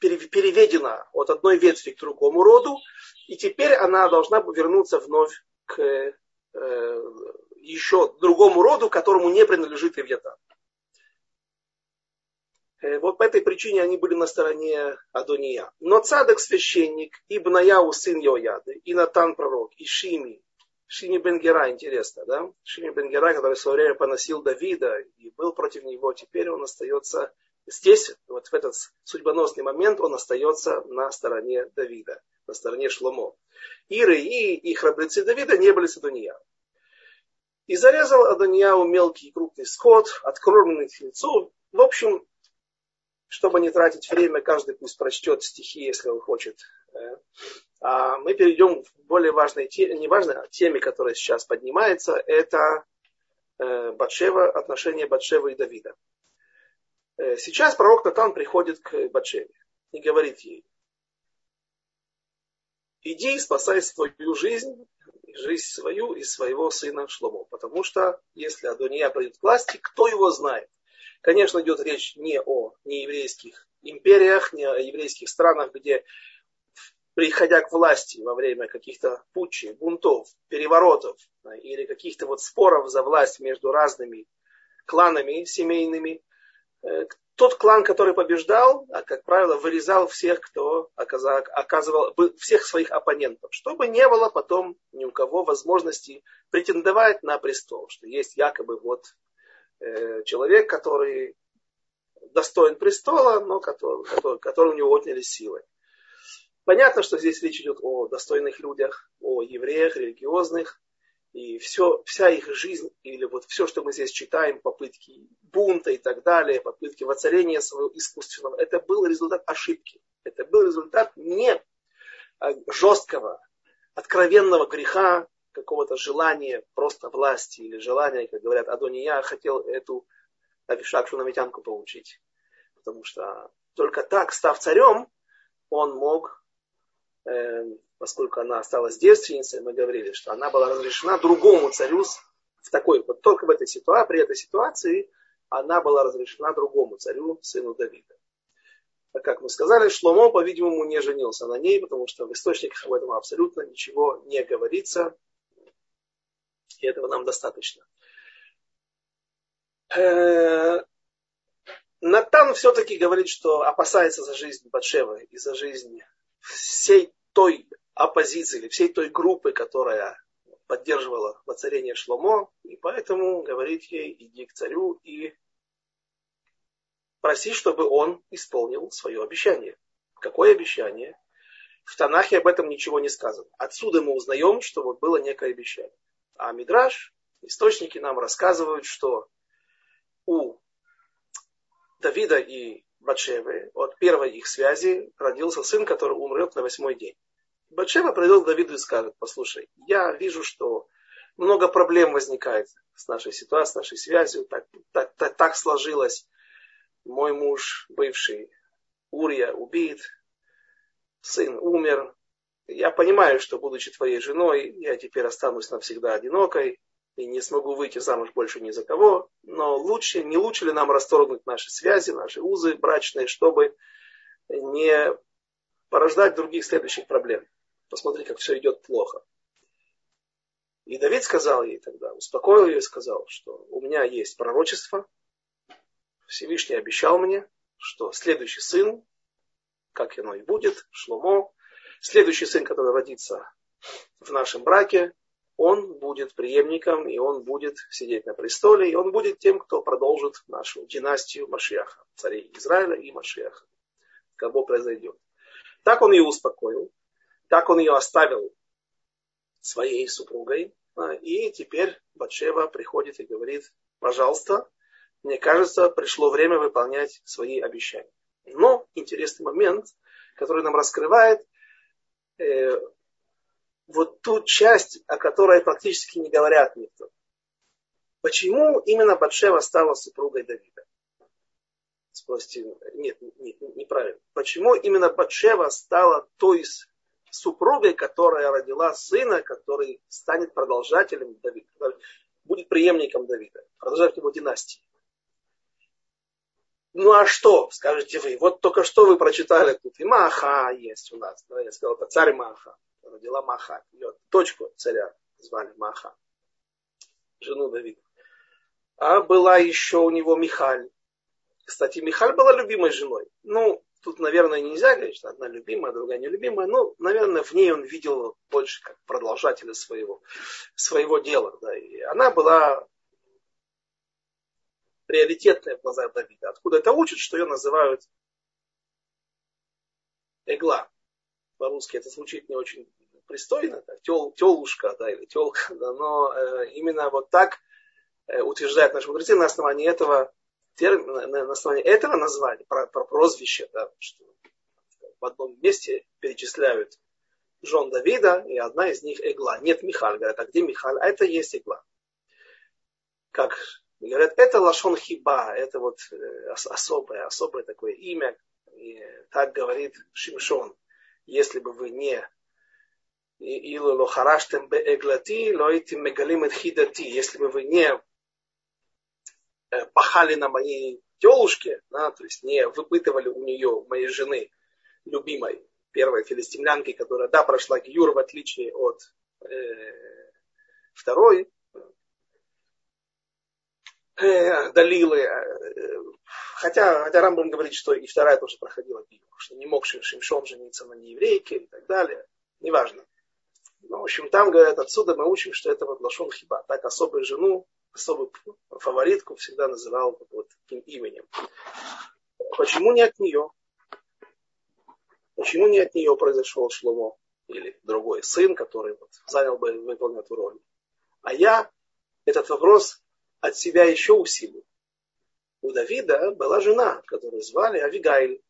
переведена от одной ветви к другому роду, и теперь она должна вернуться вновь к э, еще другому роду, которому не принадлежит Ивьята. Э, вот по этой причине они были на стороне Адония. Но Цадок священник, Ибнаяу сын Йояды, и Натан пророк, и Шими, Шими Бенгера, интересно, да? Шими Бенгера, который в свое время поносил Давида и был против него, теперь он остается Здесь, вот в этот судьбоносный момент, он остается на стороне Давида, на стороне Шломо. И, и храбрецы Давида не были с Адония. И зарезал Адонияу мелкий и крупный скот, откормленный тельцу. В общем, чтобы не тратить время, каждый пусть прочтет стихи, если он хочет. Э, а мы перейдем к более важной теме, не важной, а теме, которая сейчас поднимается, это э, Батшева, отношения Батшева и Давида. Э, сейчас пророк Натан приходит к Батшеве и говорит ей, иди и спасай свою жизнь, жизнь свою и своего сына Шломо. Потому что если Адония придет к власти, кто его знает? Конечно, идет речь не о нееврейских империях, не о еврейских странах, где, приходя к власти во время каких-то путчей, бунтов, переворотов или каких-то вот споров за власть между разными кланами семейными, тот клан, который побеждал, а, как правило, вырезал всех, кто оказал, оказывал, всех своих оппонентов, чтобы не было потом ни у кого возможности претендовать на престол, что есть якобы вот э, человек, который достоин престола, но который, который, который у него отняли силы. Понятно, что здесь речь идет о достойных людях, о евреях, религиозных, и все, вся их жизнь, или вот все, что мы здесь читаем, попытки бунта и так далее, попытки воцарения своего искусственного, это был результат ошибки. Это был результат не а, жесткого, откровенного греха, какого-то желания просто власти или желания, как говорят, Адония хотел эту Авишак Шунамитянку получить. Потому что только так, став царем, он мог поскольку она осталась девственницей, мы говорили, что она была разрешена другому царю в такой, вот только в этой ситуации, при этой ситуации она была разрешена другому царю, сыну Давида. А как мы сказали, Шломо, по-видимому, не женился на ней, потому что в источниках об этом абсолютно ничего не говорится. И этого нам достаточно. Э, Натан все-таки говорит, что опасается за жизнь Батшевы и за жизнь всей той оппозиции или всей той группы, которая поддерживала воцарение Шломо, и поэтому говорит ей, иди к царю и проси, чтобы он исполнил свое обещание. Какое обещание? В Танахе об этом ничего не сказано. Отсюда мы узнаем, что вот было некое обещание. А Мидраш, источники нам рассказывают, что у Давида и Батшевы от первой их связи родился сын, который умрет на восьмой день. Батшева придет к Давиду и скажет, послушай, я вижу, что много проблем возникает с нашей ситуацией, с нашей связью, так, так, так, так сложилось. Мой муж, бывший Урия, убит, сын умер. Я понимаю, что, будучи твоей женой, я теперь останусь навсегда одинокой и не смогу выйти замуж больше ни за кого. Но лучше, не лучше ли нам расторгнуть наши связи, наши узы брачные, чтобы не порождать других следующих проблем посмотри, как все идет плохо. И Давид сказал ей тогда, успокоил ее и сказал, что у меня есть пророчество, Всевышний обещал мне, что следующий сын, как оно и будет, Шломо, следующий сын, который родится в нашем браке, он будет преемником, и он будет сидеть на престоле, и он будет тем, кто продолжит нашу династию Машиаха, царей Израиля и Машиаха. Кого произойдет. Так он ее успокоил. Так он ее оставил своей супругой. А, и теперь Батшева приходит и говорит, пожалуйста, мне кажется, пришло время выполнять свои обещания. Но интересный момент, который нам раскрывает э, вот ту часть, о которой практически не говорят никто. Почему именно Батшева стала супругой Давида? Спросите, нет, нет, неправильно. Почему именно Батшева стала той супругой, которая родила сына, который станет продолжателем Давида, будет преемником Давида, продолжателем его династии. Ну а что, скажете вы? Вот только что вы прочитали тут, и Маха есть у нас. Да, я сказал, это царь Маха. Родила Маха. Ее дочку царя звали Маха. Жену Давида. А была еще у него Михаль. Кстати, Михаль была любимой женой. Ну, Тут, наверное, нельзя говорить, что одна любимая, другая нелюбимая, но, наверное, в ней он видел больше как продолжателя своего, своего дела. Да. И она была приоритетная в глазах Давида. Откуда это учат, что ее называют Эгла. По-русски это звучит не очень пристойно, да, тел, телушка, да, или телка, да, но э, именно вот так э, утверждает наш мудрецы на основании этого термин, на основании этого названия, про, про прозвище, да, что в одном месте перечисляют жен Давида, и одна из них Игла. Нет Михаль, говорят, а где Михаль? А это есть Игла. Как говорят, это Лашон Хиба, это вот э, особое, особое такое имя. И так говорит Шимшон. Если бы вы не. Если бы вы не Э, пахали на моей телушке, да, то есть не выпытывали у нее, моей жены, любимой, первой филистимлянки, которая, да, прошла Гиюр, в отличие от э, второй, э, Далилы, э, хотя, хотя Рамбам говорит, что и вторая тоже проходила Гиюр, что не мог Шимшон жениться на нееврейке и так далее, неважно. Ну, в общем, там, говорят, отсюда мы учим, что это вот лошон хиба. Так особую жену особую фаворитку всегда называл вот таким именем. Почему не от нее? Почему не от нее произошел Шломо или другой сын, который вот занял бы, выполнил эту роль? А я этот вопрос от себя еще усилил. У Давида была жена, которую звали Авигайль.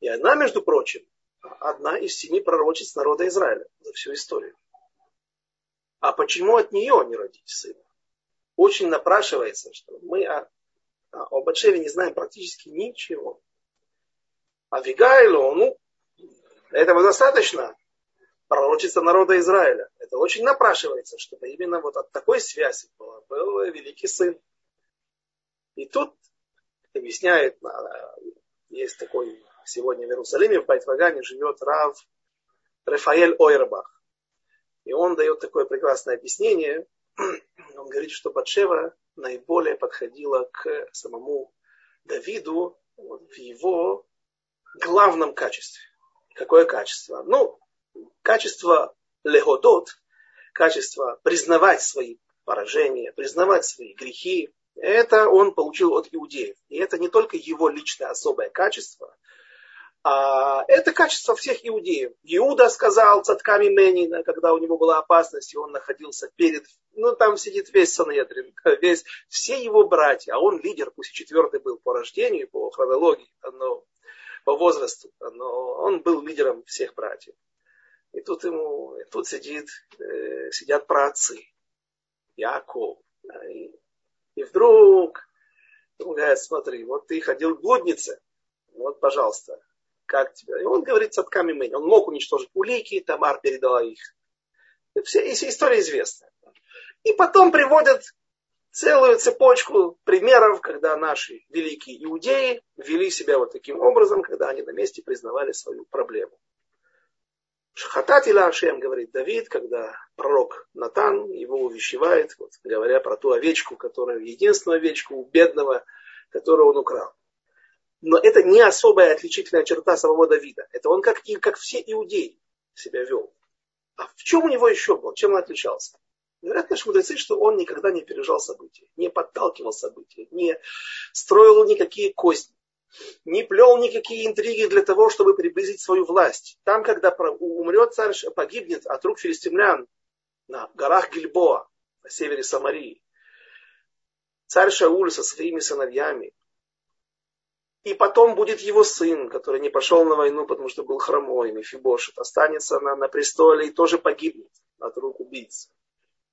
И она, между прочим, одна из семи пророчеств народа Израиля за всю историю. А почему от нее не родить сына? Очень напрашивается, что мы о, о Батшеве не знаем практически ничего. А Вигайлу, ну, этого достаточно. Пророчество народа Израиля. Это очень напрашивается, чтобы именно вот от такой связи был, был великий сын. И тут объясняет, есть такой сегодня в Иерусалиме, в Байтвагане живет Рав Рафаэль Ойрбах. И он дает такое прекрасное объяснение. Он говорит, что Батшева наиболее подходила к самому Давиду в его главном качестве. Какое качество? Ну, качество легодот, качество признавать свои поражения, признавать свои грехи, это он получил от иудеев. И это не только его личное особое качество, а это качество всех иудеев. Иуда сказал цатками Менина, когда у него была опасность, и он находился перед, ну там сидит весь Санедрин, весь, все его братья, а он лидер, пусть и четвертый был по рождению, по хронологии, но по возрасту, но он был лидером всех братьев. И тут ему, и тут сидит, э, сидят праотцы, Яков. И, и вдруг он говорит, смотри, вот ты ходил к блуднице, вот, пожалуйста, как тебя? И он говорит цатками мэнь. Он мог уничтожить улики, Тамар передала их. Все, история известна. И потом приводят целую цепочку примеров, когда наши великие иудеи вели себя вот таким образом, когда они на месте признавали свою проблему. Шхататила Ашем, говорит Давид, когда пророк Натан его увещевает, вот, говоря про ту овечку, которая, единственную овечку у бедного, которую он украл. Но это не особая отличительная черта самого Давида. Это он как, и, как все иудеи себя вел. А в чем у него еще был? Чем он отличался? Говорят наши мудрецы, что он никогда не пережал события, не подталкивал события, не строил никакие кости, не плел никакие интриги для того, чтобы приблизить свою власть. Там, когда умрет царь, погибнет от рук филистимлян на горах Гильбоа, на севере Самарии, царь Шауль со своими сыновьями, и потом будет его сын, который не пошел на войну, потому что был хромой, Мефибошет, останется на, на престоле и тоже погибнет от рук убийц.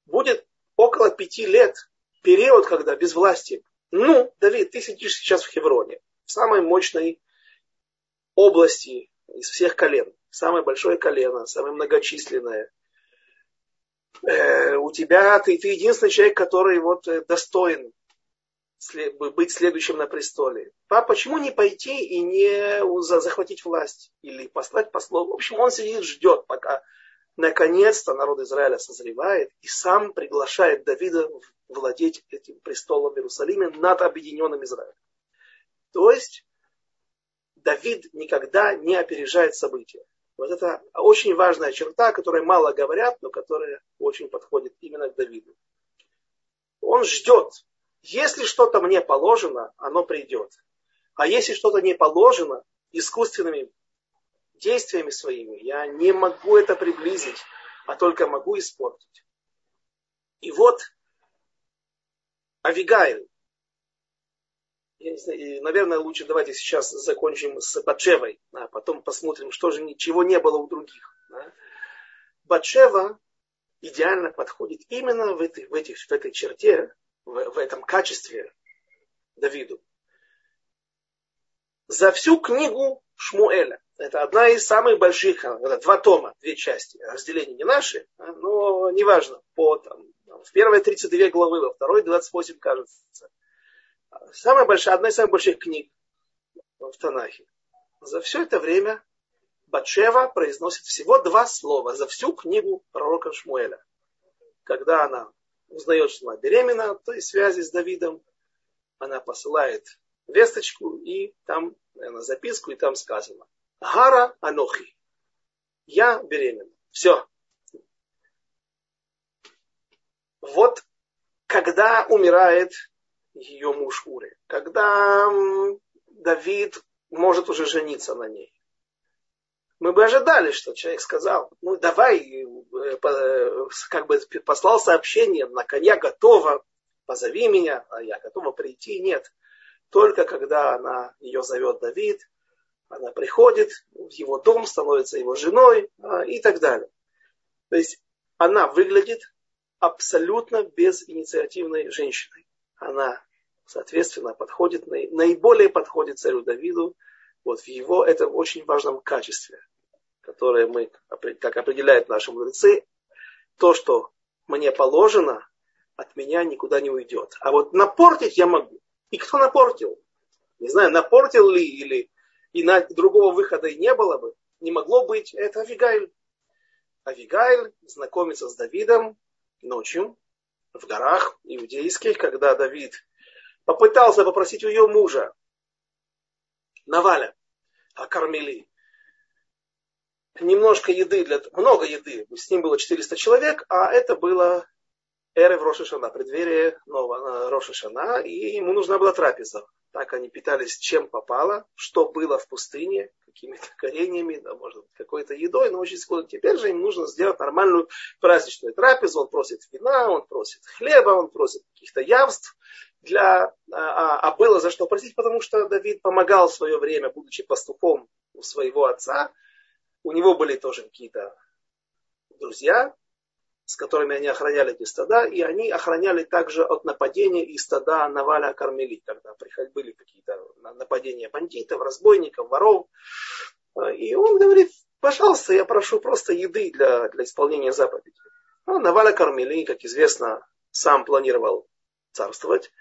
Будет около пяти лет период, когда без власти. Ну, Давид, ты сидишь сейчас в Хевроне, в самой мощной области из всех колен. Самое большое колено, самое многочисленное. Э, у тебя, ты, ты единственный человек, который вот э, достоин быть следующим на престоле. Папа, почему не пойти и не захватить власть? Или послать послов? В общем, он сидит, ждет, пока наконец-то народ Израиля созревает и сам приглашает Давида владеть этим престолом в Иерусалиме над объединенным Израилем. То есть Давид никогда не опережает события. Вот это очень важная черта, о которой мало говорят, но которая очень подходит именно к Давиду. Он ждет, если что-то мне положено, оно придет. А если что-то не положено, искусственными действиями своими, я не могу это приблизить, а только могу испортить. И вот Авигайль, я не знаю, наверное, лучше давайте сейчас закончим с Батшевой, а потом посмотрим, что же ничего не было у других. Да? Батшева идеально подходит именно в этой, в, этих, в этой черте, в, в этом качестве Давиду. За всю книгу Шмуэля, это одна из самых больших, это два тома, две части, разделения не наши, а, но неважно, по, там, в первой 32 главы, во второй 28, кажется. Самая большая, одна из самых больших книг в Танахе. За все это время Батшева произносит всего два слова за всю книгу пророка Шмуэля. Когда она узнает, что она беременна от той связи с Давидом, она посылает весточку и там, наверное, записку, и там сказано Гара Анохи. Я беременна. Все. Вот когда умирает ее муж Ури, когда Давид может уже жениться на ней. Мы бы ожидали, что человек сказал, ну давай, э, э, как бы послал сообщение, на коня готова, позови меня, а я готова прийти. Нет, только когда она, ее зовет Давид, она приходит в его дом, становится его женой а, и так далее. То есть она выглядит абсолютно безинициативной женщиной. Она, соответственно, подходит, наиболее подходит царю Давиду вот в его этом очень важном качестве, которое мы, как определяют наши мудрецы, то, что мне положено, от меня никуда не уйдет. А вот напортить я могу. И кто напортил? Не знаю, напортил ли или и на другого выхода и не было бы, не могло быть, это Авигайль. Авигайль знакомится с Давидом ночью в горах иудейских, когда Давид попытался попросить у ее мужа Наваля, окормили немножко еды, для, много еды, с ним было 400 человек, а это было эры в Рошишана, преддверие нового Рошишана, и ему нужна была трапеза. Так они питались чем попало, что было в пустыне, какими-то кореньями, да, может быть, какой-то едой, но очень скоро. Теперь же им нужно сделать нормальную праздничную трапезу. Он просит вина, он просит хлеба, он просит каких-то явств. Для, а, а, а было за что просить, потому что Давид помогал в свое время, будучи пастухом у своего отца. У него были тоже какие-то друзья, с которыми они охраняли эти стада, и они охраняли также от нападения и стада Наваля Кармели, когда были какие-то нападения бандитов, разбойников, воров. И он говорит, пожалуйста, я прошу просто еды для, для исполнения заповедей. Ну, Наваля Кармели, как известно, сам планировал царствовать,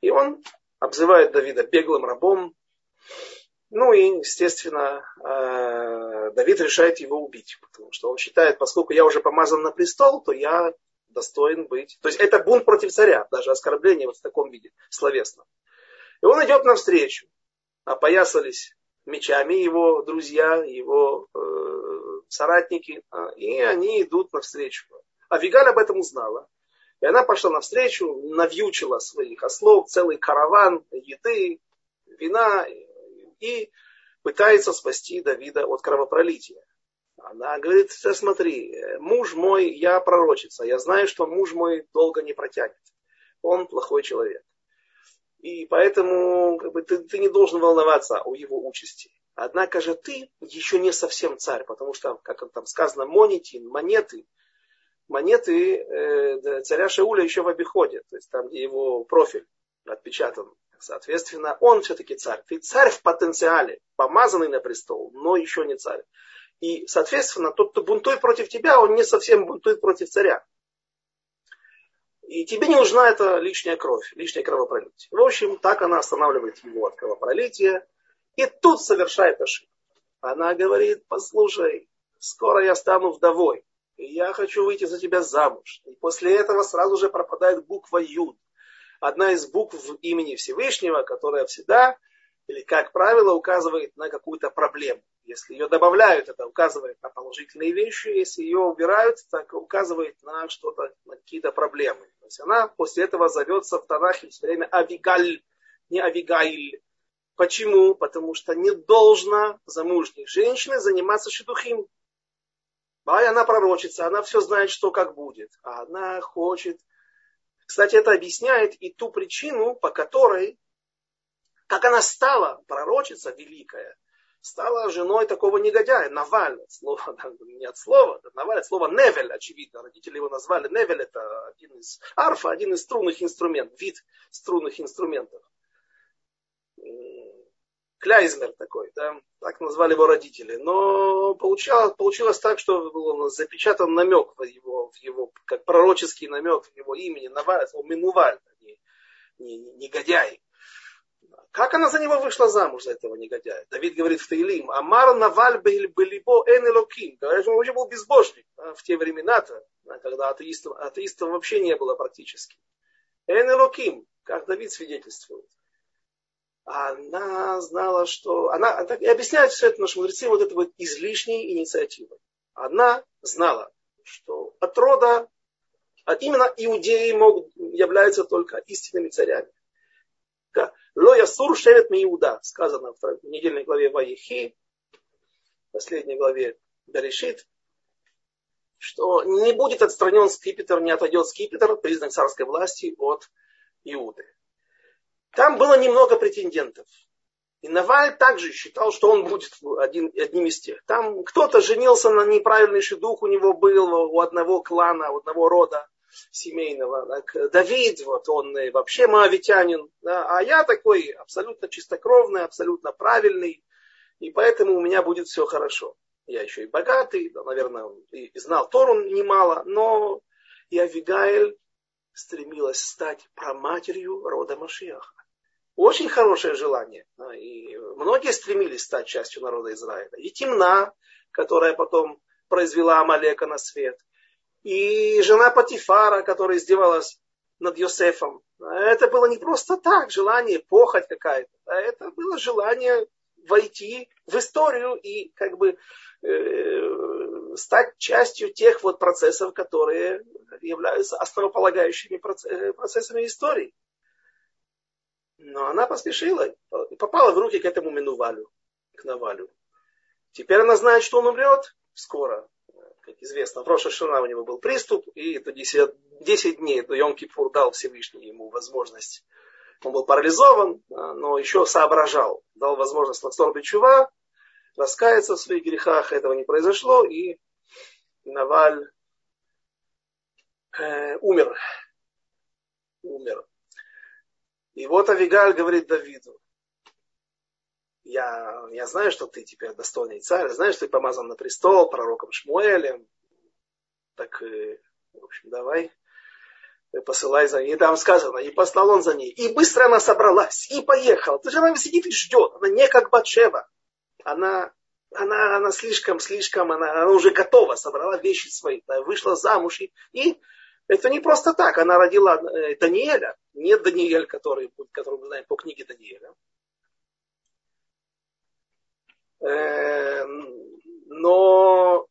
и он обзывает Давида беглым рабом, ну и, естественно, э, Давид решает его убить, потому что он считает, поскольку я уже помазан на престол, то я достоин быть. То есть это бунт против царя, даже оскорбление вот в таком виде, словесном. И он идет навстречу. Опоясались мечами его друзья, его э, соратники, а, и они идут навстречу. А Вигаль об этом узнала. И она пошла навстречу, навьючила своих ослов, целый караван еды, вина, и пытается спасти Давида от кровопролития. Она говорит, смотри, муж мой, я пророчица, я знаю, что муж мой долго не протянет. Он плохой человек. И поэтому как бы, ты, ты не должен волноваться о его участи. Однако же ты еще не совсем царь, потому что, как там сказано, монетин, монеты, монеты э, царя Шауля еще в обиходе, то есть там, где его профиль отпечатан Соответственно, он все-таки царь. Ты царь в потенциале, помазанный на престол, но еще не царь. И, соответственно, тот, кто бунтует против тебя, он не совсем бунтует против царя. И тебе не нужна эта лишняя кровь, лишняя кровопролитие. В общем, так она останавливает его от кровопролития. И тут совершает ошибку. Она говорит, послушай, скоро я стану вдовой. Я хочу выйти за тебя замуж. И после этого сразу же пропадает буква Юд одна из букв имени Всевышнего, которая всегда, или как правило, указывает на какую-то проблему. Если ее добавляют, это указывает на положительные вещи. Если ее убирают, так указывает на что-то, на какие-то проблемы. То есть она после этого зовется в Танахе все время Авигаль, не Авигаиль. Почему? Потому что не должна замужней женщине заниматься шедухим. А она пророчится, она все знает, что как будет. А она хочет кстати, это объясняет и ту причину, по которой, как она стала пророчица великая, стала женой такого негодяя, Наваль, слово, не от слова, Наваль, от слова Невель, очевидно, родители его назвали, Невель это один из, арфа, один из струнных инструментов, вид струнных инструментов. Кляйзмер такой, да, так назвали его родители. Но получалось, получилось так, что был запечатан намек в его, в его, как пророческий намек в его имени, Наваль, Минуваль, не, не, не, негодяй. Как она за него вышла замуж, за этого негодяя? Давид говорит в Таилим, Амар Наваль Белибо Эн Элоким. Говорит, он вообще был безбожник в те времена-то, когда атеистов, атеистов вообще не было практически. Эн Элоким, как Давид свидетельствует она знала, что... Она, и объясняет все это наши мудрецы вот этой вот излишней инициативой. Она знала, что от рода А именно иудеи могут, являются только истинными царями. Ло ясур шевет ми Иуда, сказано в недельной главе Ваехи, последней главе Берешит, что не будет отстранен скипетр, не отойдет скипетр, признак царской власти от Иуды. Там было немного претендентов. И Наваль также считал, что он будет один, одним из тех. Там кто-то женился на неправильный дух у него был, у одного клана, у одного рода семейного. Так, Давид, вот он вообще моавитянин, да, а я такой абсолютно чистокровный, абсолютно правильный, и поэтому у меня будет все хорошо. Я еще и богатый, да, наверное, и знал Тору немало, но и Авигаэль стремилась стать проматерью рода Машиаха. Очень хорошее желание. И многие стремились стать частью народа Израиля. И темна, которая потом произвела Амалека на свет. И жена Патифара, которая издевалась над Йосефом. Это было не просто так, желание, похоть какая-то. А это было желание войти в историю и как бы э, стать частью тех вот процессов, которые являются основополагающими процессами истории. Но она поспешила и попала в руки к этому Минувалю, к Навалю. Теперь она знает, что он умрет скоро. Как известно, в Роша Шана у него был приступ, и это 10, 10 дней до Йом Кипур дал Всевышний ему возможность. Он был парализован, а, но еще соображал. Дал возможность Лаксор Чува раскаяться в своих грехах. Этого не произошло, и Наваль э, умер. Умер. И вот Авигаль говорит Давиду, я, я знаю, что ты теперь достойный царь, знаю, что ты помазан на престол пророком Шмуэлем. Так, э, в общем, давай, э, посылай за ней. И там сказано, и послал он за ней. И быстро она собралась, и поехала. То есть она сидит и ждет. Она не как Батшева. Она, она, она слишком, слишком, она, она уже готова, собрала вещи свои, вышла замуж. И, и это не просто так. Она родила э, Даниэля. Не Даниэль, который, который мы знаем по книге Даниэля. Э, но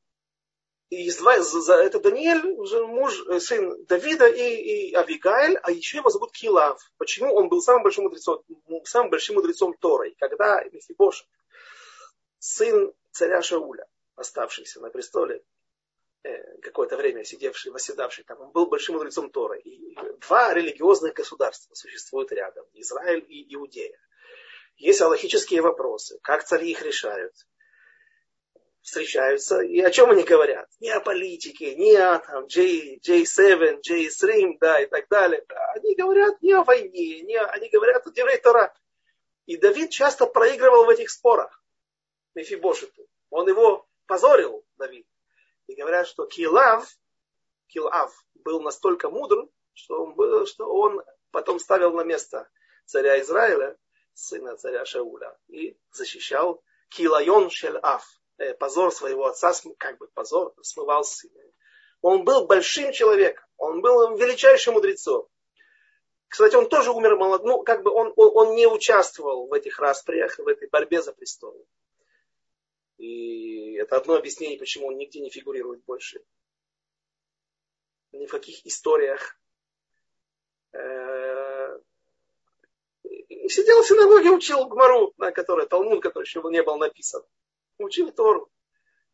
это Даниэль, муж, э, сын Давида и, и Авигаэль, а еще его зовут Килав. Почему? Он был самым большим мудрецом, самым большим мудрецом Торой. Когда Мефибош, сын царя Шауля, оставшийся на престоле, какое-то время сидевший, восседавший там, он был большим мудрецом Торы. И два религиозных государства существуют рядом, Израиль и Иудея. Есть аллахические вопросы, как цари их решают. Встречаются, и о чем они говорят? Не о политике, не о там, J, J7, J3, да, и так далее. Они говорят не о войне, не о, они говорят о Деврей Тора. И Давид часто проигрывал в этих спорах. Мефибошету. Он его позорил, Давид. И говорят, что Килав, Килав был настолько мудр, что он, был, что он потом ставил на место царя Израиля, сына царя Шауля, и защищал Килайон Шель-Аф, э, позор своего отца, как бы позор, смывал сына. Он был большим человеком, он был величайшим мудрецом. Кстати, он тоже умер молод, ну, как бы он, он, он не участвовал в этих распрях, в этой борьбе за престол. И это одно объяснение, почему он нигде не фигурирует больше. Ни в каких историях. Э, сидел в синагоге, учил Гмару, на которой Талмуд, который еще не был написан. Учил Тору.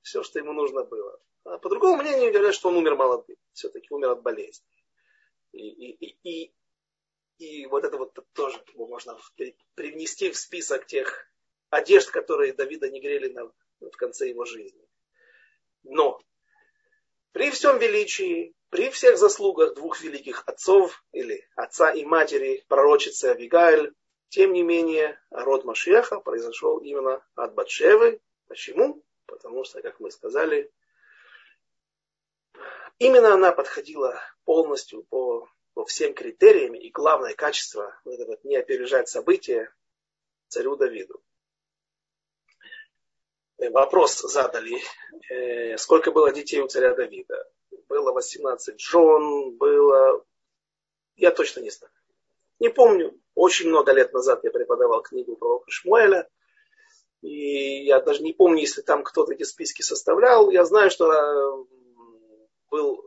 Все, что ему нужно было. А по другому мнению говорят, что он умер молодым. Все-таки умер от болезни. И, и, и, и, и вот это вот тоже можно привнести в список тех одежд, которые Давида не грели на в конце его жизни. Но при всем величии, при всех заслугах двух великих отцов, или отца и матери, пророчицы Авигаэль, тем не менее, род Машеха произошел именно от Батшевы. Почему? Потому что, как мы сказали, именно она подходила полностью по, по всем критериям, и главное качество, это вот не опережать события царю Давиду. Вопрос задали, э, сколько было детей у царя Давида. Было 18 жен, было... Я точно не знаю. Не помню. Очень много лет назад я преподавал книгу про Шмуэля. И я даже не помню, если там кто-то эти списки составлял. Я знаю, что э, был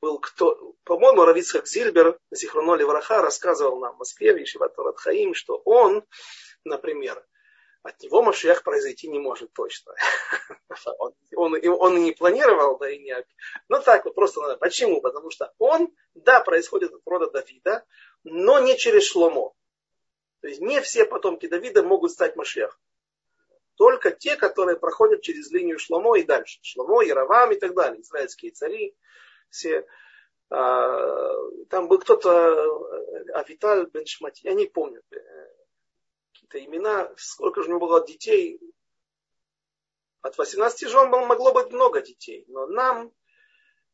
был кто, по-моему, Равицхак Зильбер, Зихруноли Враха, рассказывал нам в Москве, в Ешиват Хаим, что он, например, от него Машиях произойти не может точно. он, он, он и не планировал, да и не... Ну так вот просто. Почему? Потому что он, да, происходит от рода Давида, но не через Шломо. То есть не все потомки Давида могут стать Машиях. Только те, которые проходят через линию Шломо и дальше. Шломо, Яровам и так далее. Израильские цари. Все. А, там был кто-то, э, Авиталь Беншмати, я не помню э, какие-то имена, сколько же у него было детей. От 18 жен могло быть много детей, но нам,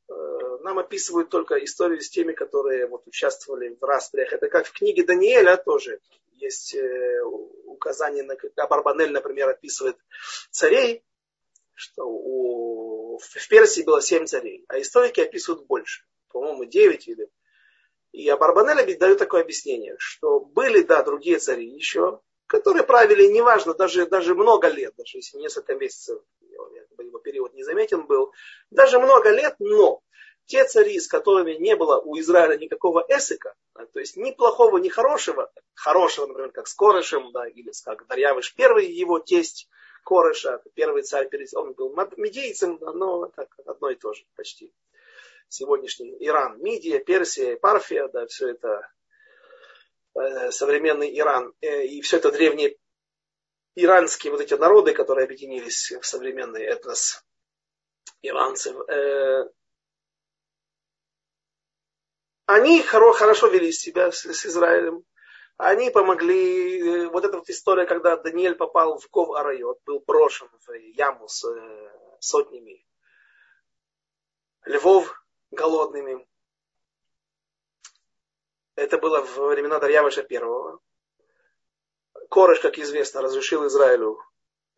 э, нам описывают только историю с теми, которые вот участвовали в распрях. Это как в книге Даниэля тоже есть э, указание, на, Абарбанель, например, описывает царей, что у, в Персии было семь царей, а историки описывают больше, по-моему, девять или... И Абарбанель дает такое объяснение, что были, да, другие цари еще, которые правили, неважно, даже, даже много лет, даже если несколько месяцев, его период не заметен был, даже много лет, но те цари, с которыми не было у Израиля никакого эсика, то есть ни плохого, ни хорошего, хорошего, например, как с Корышем, да, или как Дарьявыш, первый его тесть Корыша, первый царь, он был медийцем, но так, одно и то же почти. Сегодняшний Иран, Мидия, Персия, Парфия, да, все это современный Иран. Э, и все это древние иранские вот эти народы, которые объединились в современный этнос иранцев, э, они хорошо вели себя с, Израилем. Они помогли, вот эта вот история, когда Даниэль попал в Гов Арайот, был брошен в яму с сотнями львов голодными. Это было во времена Дарьявыша первого. Корыш, как известно, разрешил Израилю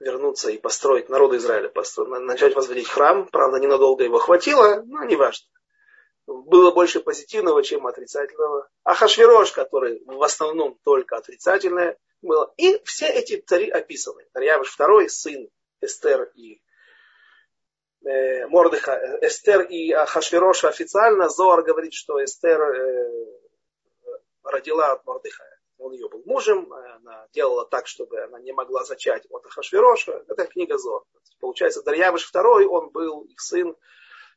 вернуться и построить, народу Израиля, построить, начать возводить храм. Правда, ненадолго его хватило, но не важно. Было больше позитивного, чем отрицательного. А Хашвирош, который в основном только отрицательное было. И все эти цари описаны. Дарьявыш второй, сын Эстер и э, Мордыха. Эстер и Хашвироша официально. Зоар говорит, что Эстер э, родила от Мордыхая. Он ее был мужем, она делала так, чтобы она не могла зачать от Ахашвироша. Это книга Зор. Получается, Дарьявыш II, он был их сын,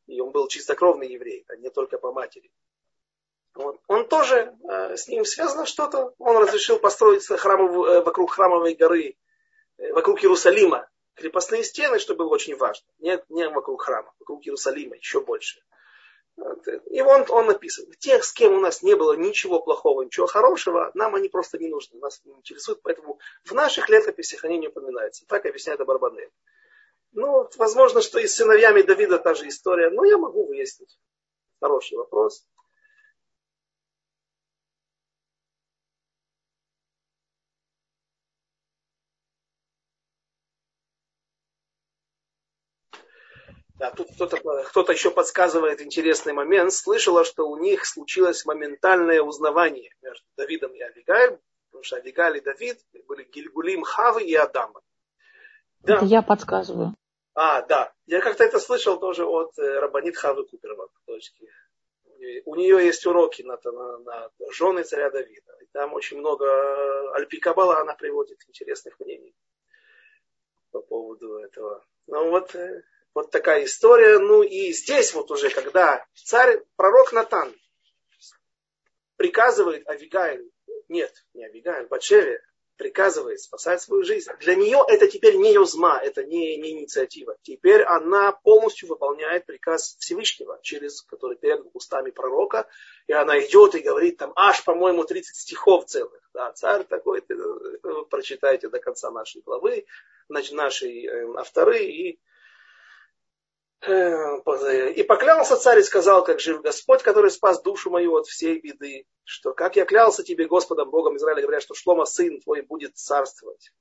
и он был чистокровный еврей, а не только по матери. Он, он тоже, э, с ним связано что-то. Он разрешил построить храмов, э, вокруг храмовой горы, э, вокруг Иерусалима, крепостные стены, что было очень важно. Не, не вокруг храма, вокруг Иерусалима еще больше. И он, он написан. Тех, с кем у нас не было ничего плохого, ничего хорошего, нам они просто не нужны, нас не интересуют, поэтому в наших летописях они не упоминаются. Так объясняет Абарбанель. Ну, возможно, что и с сыновьями Давида та же история, но я могу выяснить. Хороший вопрос. Да, тут кто-то, кто-то еще подсказывает интересный момент. Слышала, что у них случилось моментальное узнавание между Давидом и Авигаль, потому что Авигаль и Давид были Гильгулим Хавы и Адама. Да. Это я подсказываю. А, да. Я как-то это слышал тоже от э, Рабанит Хавы Куперова. У нее есть уроки на, на, на жены царя Давида. И там очень много Альпикабала она приводит интересных мнений по поводу этого. Ну вот э, вот такая история. Ну и здесь вот уже, когда царь, пророк Натан приказывает Авигайль, нет, не Авигайль, Батшеве, приказывает спасать свою жизнь. Для нее это теперь не юзма, это не, не инициатива. Теперь она полностью выполняет приказ Всевышнего, через который перед устами пророка, и она идет и говорит там аж, по-моему, 30 стихов целых. Да, царь такой, вы прочитайте до конца нашей главы, нашей э, авторы, и и поклялся царь и сказал, как жив Господь, который спас душу мою от всей беды, что как я клялся тебе, Господом Богом Израиля, говоря, что Шлома, сын твой, будет царствовать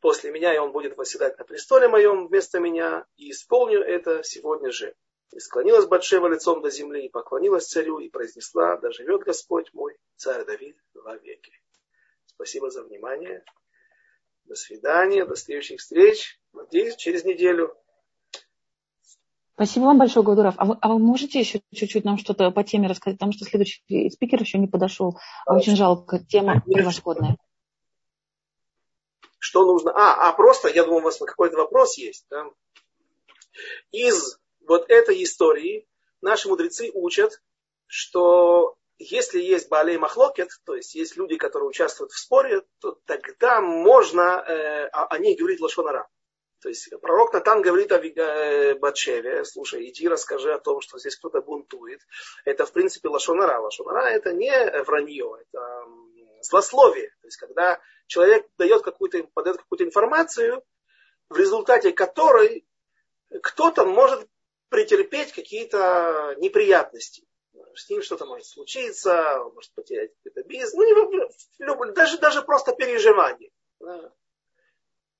после меня, и он будет восседать на престоле моем вместо меня, и исполню это сегодня же. И склонилась Батшева лицом до земли, и поклонилась царю, и произнесла, да живет Господь мой, царь Давид, во веки. Спасибо за внимание. До свидания, до следующих встреч. Надеюсь, через неделю Спасибо вам большое, Гладуров. А вы, а вы можете еще чуть-чуть нам что-то по теме рассказать? Потому что следующий спикер еще не подошел. Очень жалко, тема превосходная. Что нужно? А, а просто, я думаю, у вас какой-то вопрос есть. Да? Из вот этой истории наши мудрецы учат, что если есть Балей Махлокет, то есть есть люди, которые участвуют в споре, то тогда можно э, о них говорить лошонара. То есть пророк Натан говорит о э, Батшеве, слушай, иди расскажи о том, что здесь кто-то бунтует. Это, в принципе, лошонара. Лошонара это не вранье, это злословие. То есть когда человек дает какую-то, подает какую-то информацию, в результате которой кто-то может претерпеть какие-то неприятности. С ним что-то может случиться, он может потерять какой-то бизнес. Ну, не, даже, даже просто переживание. Да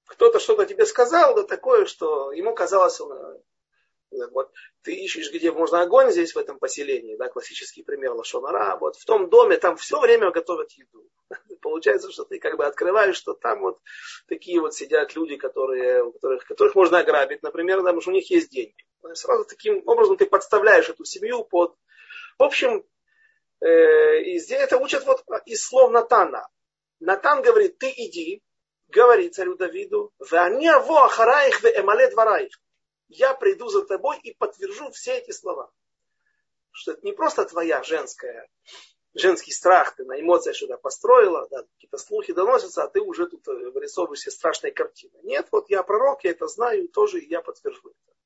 кто-то что-то тебе сказал, да такое, что ему казалось, э, вот, ты ищешь, где можно огонь здесь, в этом поселении, да, классический пример Лашонара, вот в том доме там все время готовят еду. Получается, что ты как бы открываешь, что там вот такие вот сидят люди, которые, у которых, которых можно ограбить, например, потому что у них есть деньги. Сразу таким образом ты подставляешь эту семью под... В общем, э, и здесь это учат вот из слов Натана. Натан говорит, ты иди, говорит царю Давиду, я приду за тобой и подтвержу все эти слова. Что это не просто твоя женская, женский страх, ты на эмоциях что-то построила, да, какие-то слухи доносятся, а ты уже тут э, вырисовываешь себе страшные картины. Нет, вот я пророк, я это знаю, тоже и я подтвержу это.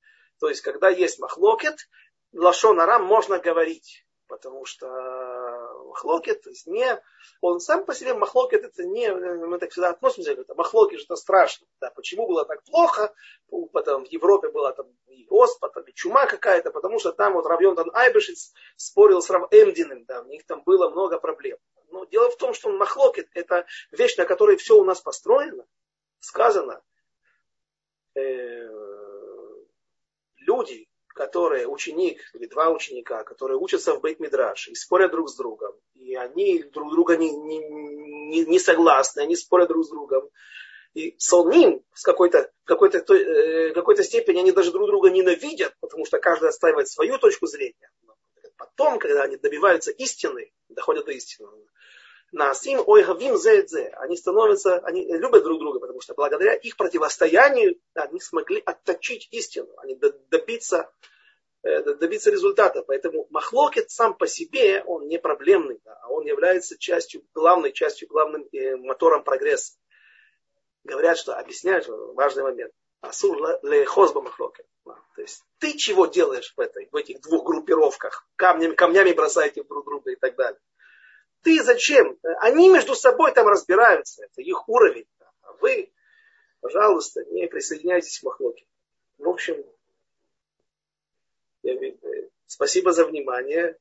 То есть, когда есть махлокет, лашон арам можно говорить потому что махлокет, то есть не, он сам по себе махлокет, это не, мы так всегда относимся, это махлокет, что это страшно. Да, почему было так плохо, потом в Европе была там и оспа, там и чума какая-то, потому что там вот Равьон Айбешиц спорил с Рав Эмдиным, да, у них там было много проблем. Но дело в том, что махлокет это вещь, на которой все у нас построено, сказано. Э, люди, которые ученик или два ученика, которые учатся в Бейт-Мидраш и спорят друг с другом, и они друг друга не, не, не, не согласны, они спорят друг с другом, и солним с какой-то, какой-то, э, какой-то степени они даже друг друга ненавидят, потому что каждый отстаивает свою точку зрения. Потом, когда они добиваются истины, доходят до истины, Насим ойгавим зэдзе. Они становятся, они любят друг друга, потому что благодаря их противостоянию они смогли отточить истину, они добиться, э, добиться результата. Поэтому махлокет сам по себе, он не проблемный, а он является частью, главной частью, главным э, мотором прогресса. Говорят, что объясняют важный момент. Асур лехозба махлокет. То есть ты чего делаешь в, этой, в этих двух группировках? Камнями, камнями бросаете друг друга и так далее. Ты зачем? Они между собой там разбираются, это их уровень. А вы, пожалуйста, не присоединяйтесь к Махлоке. В общем, я, спасибо за внимание.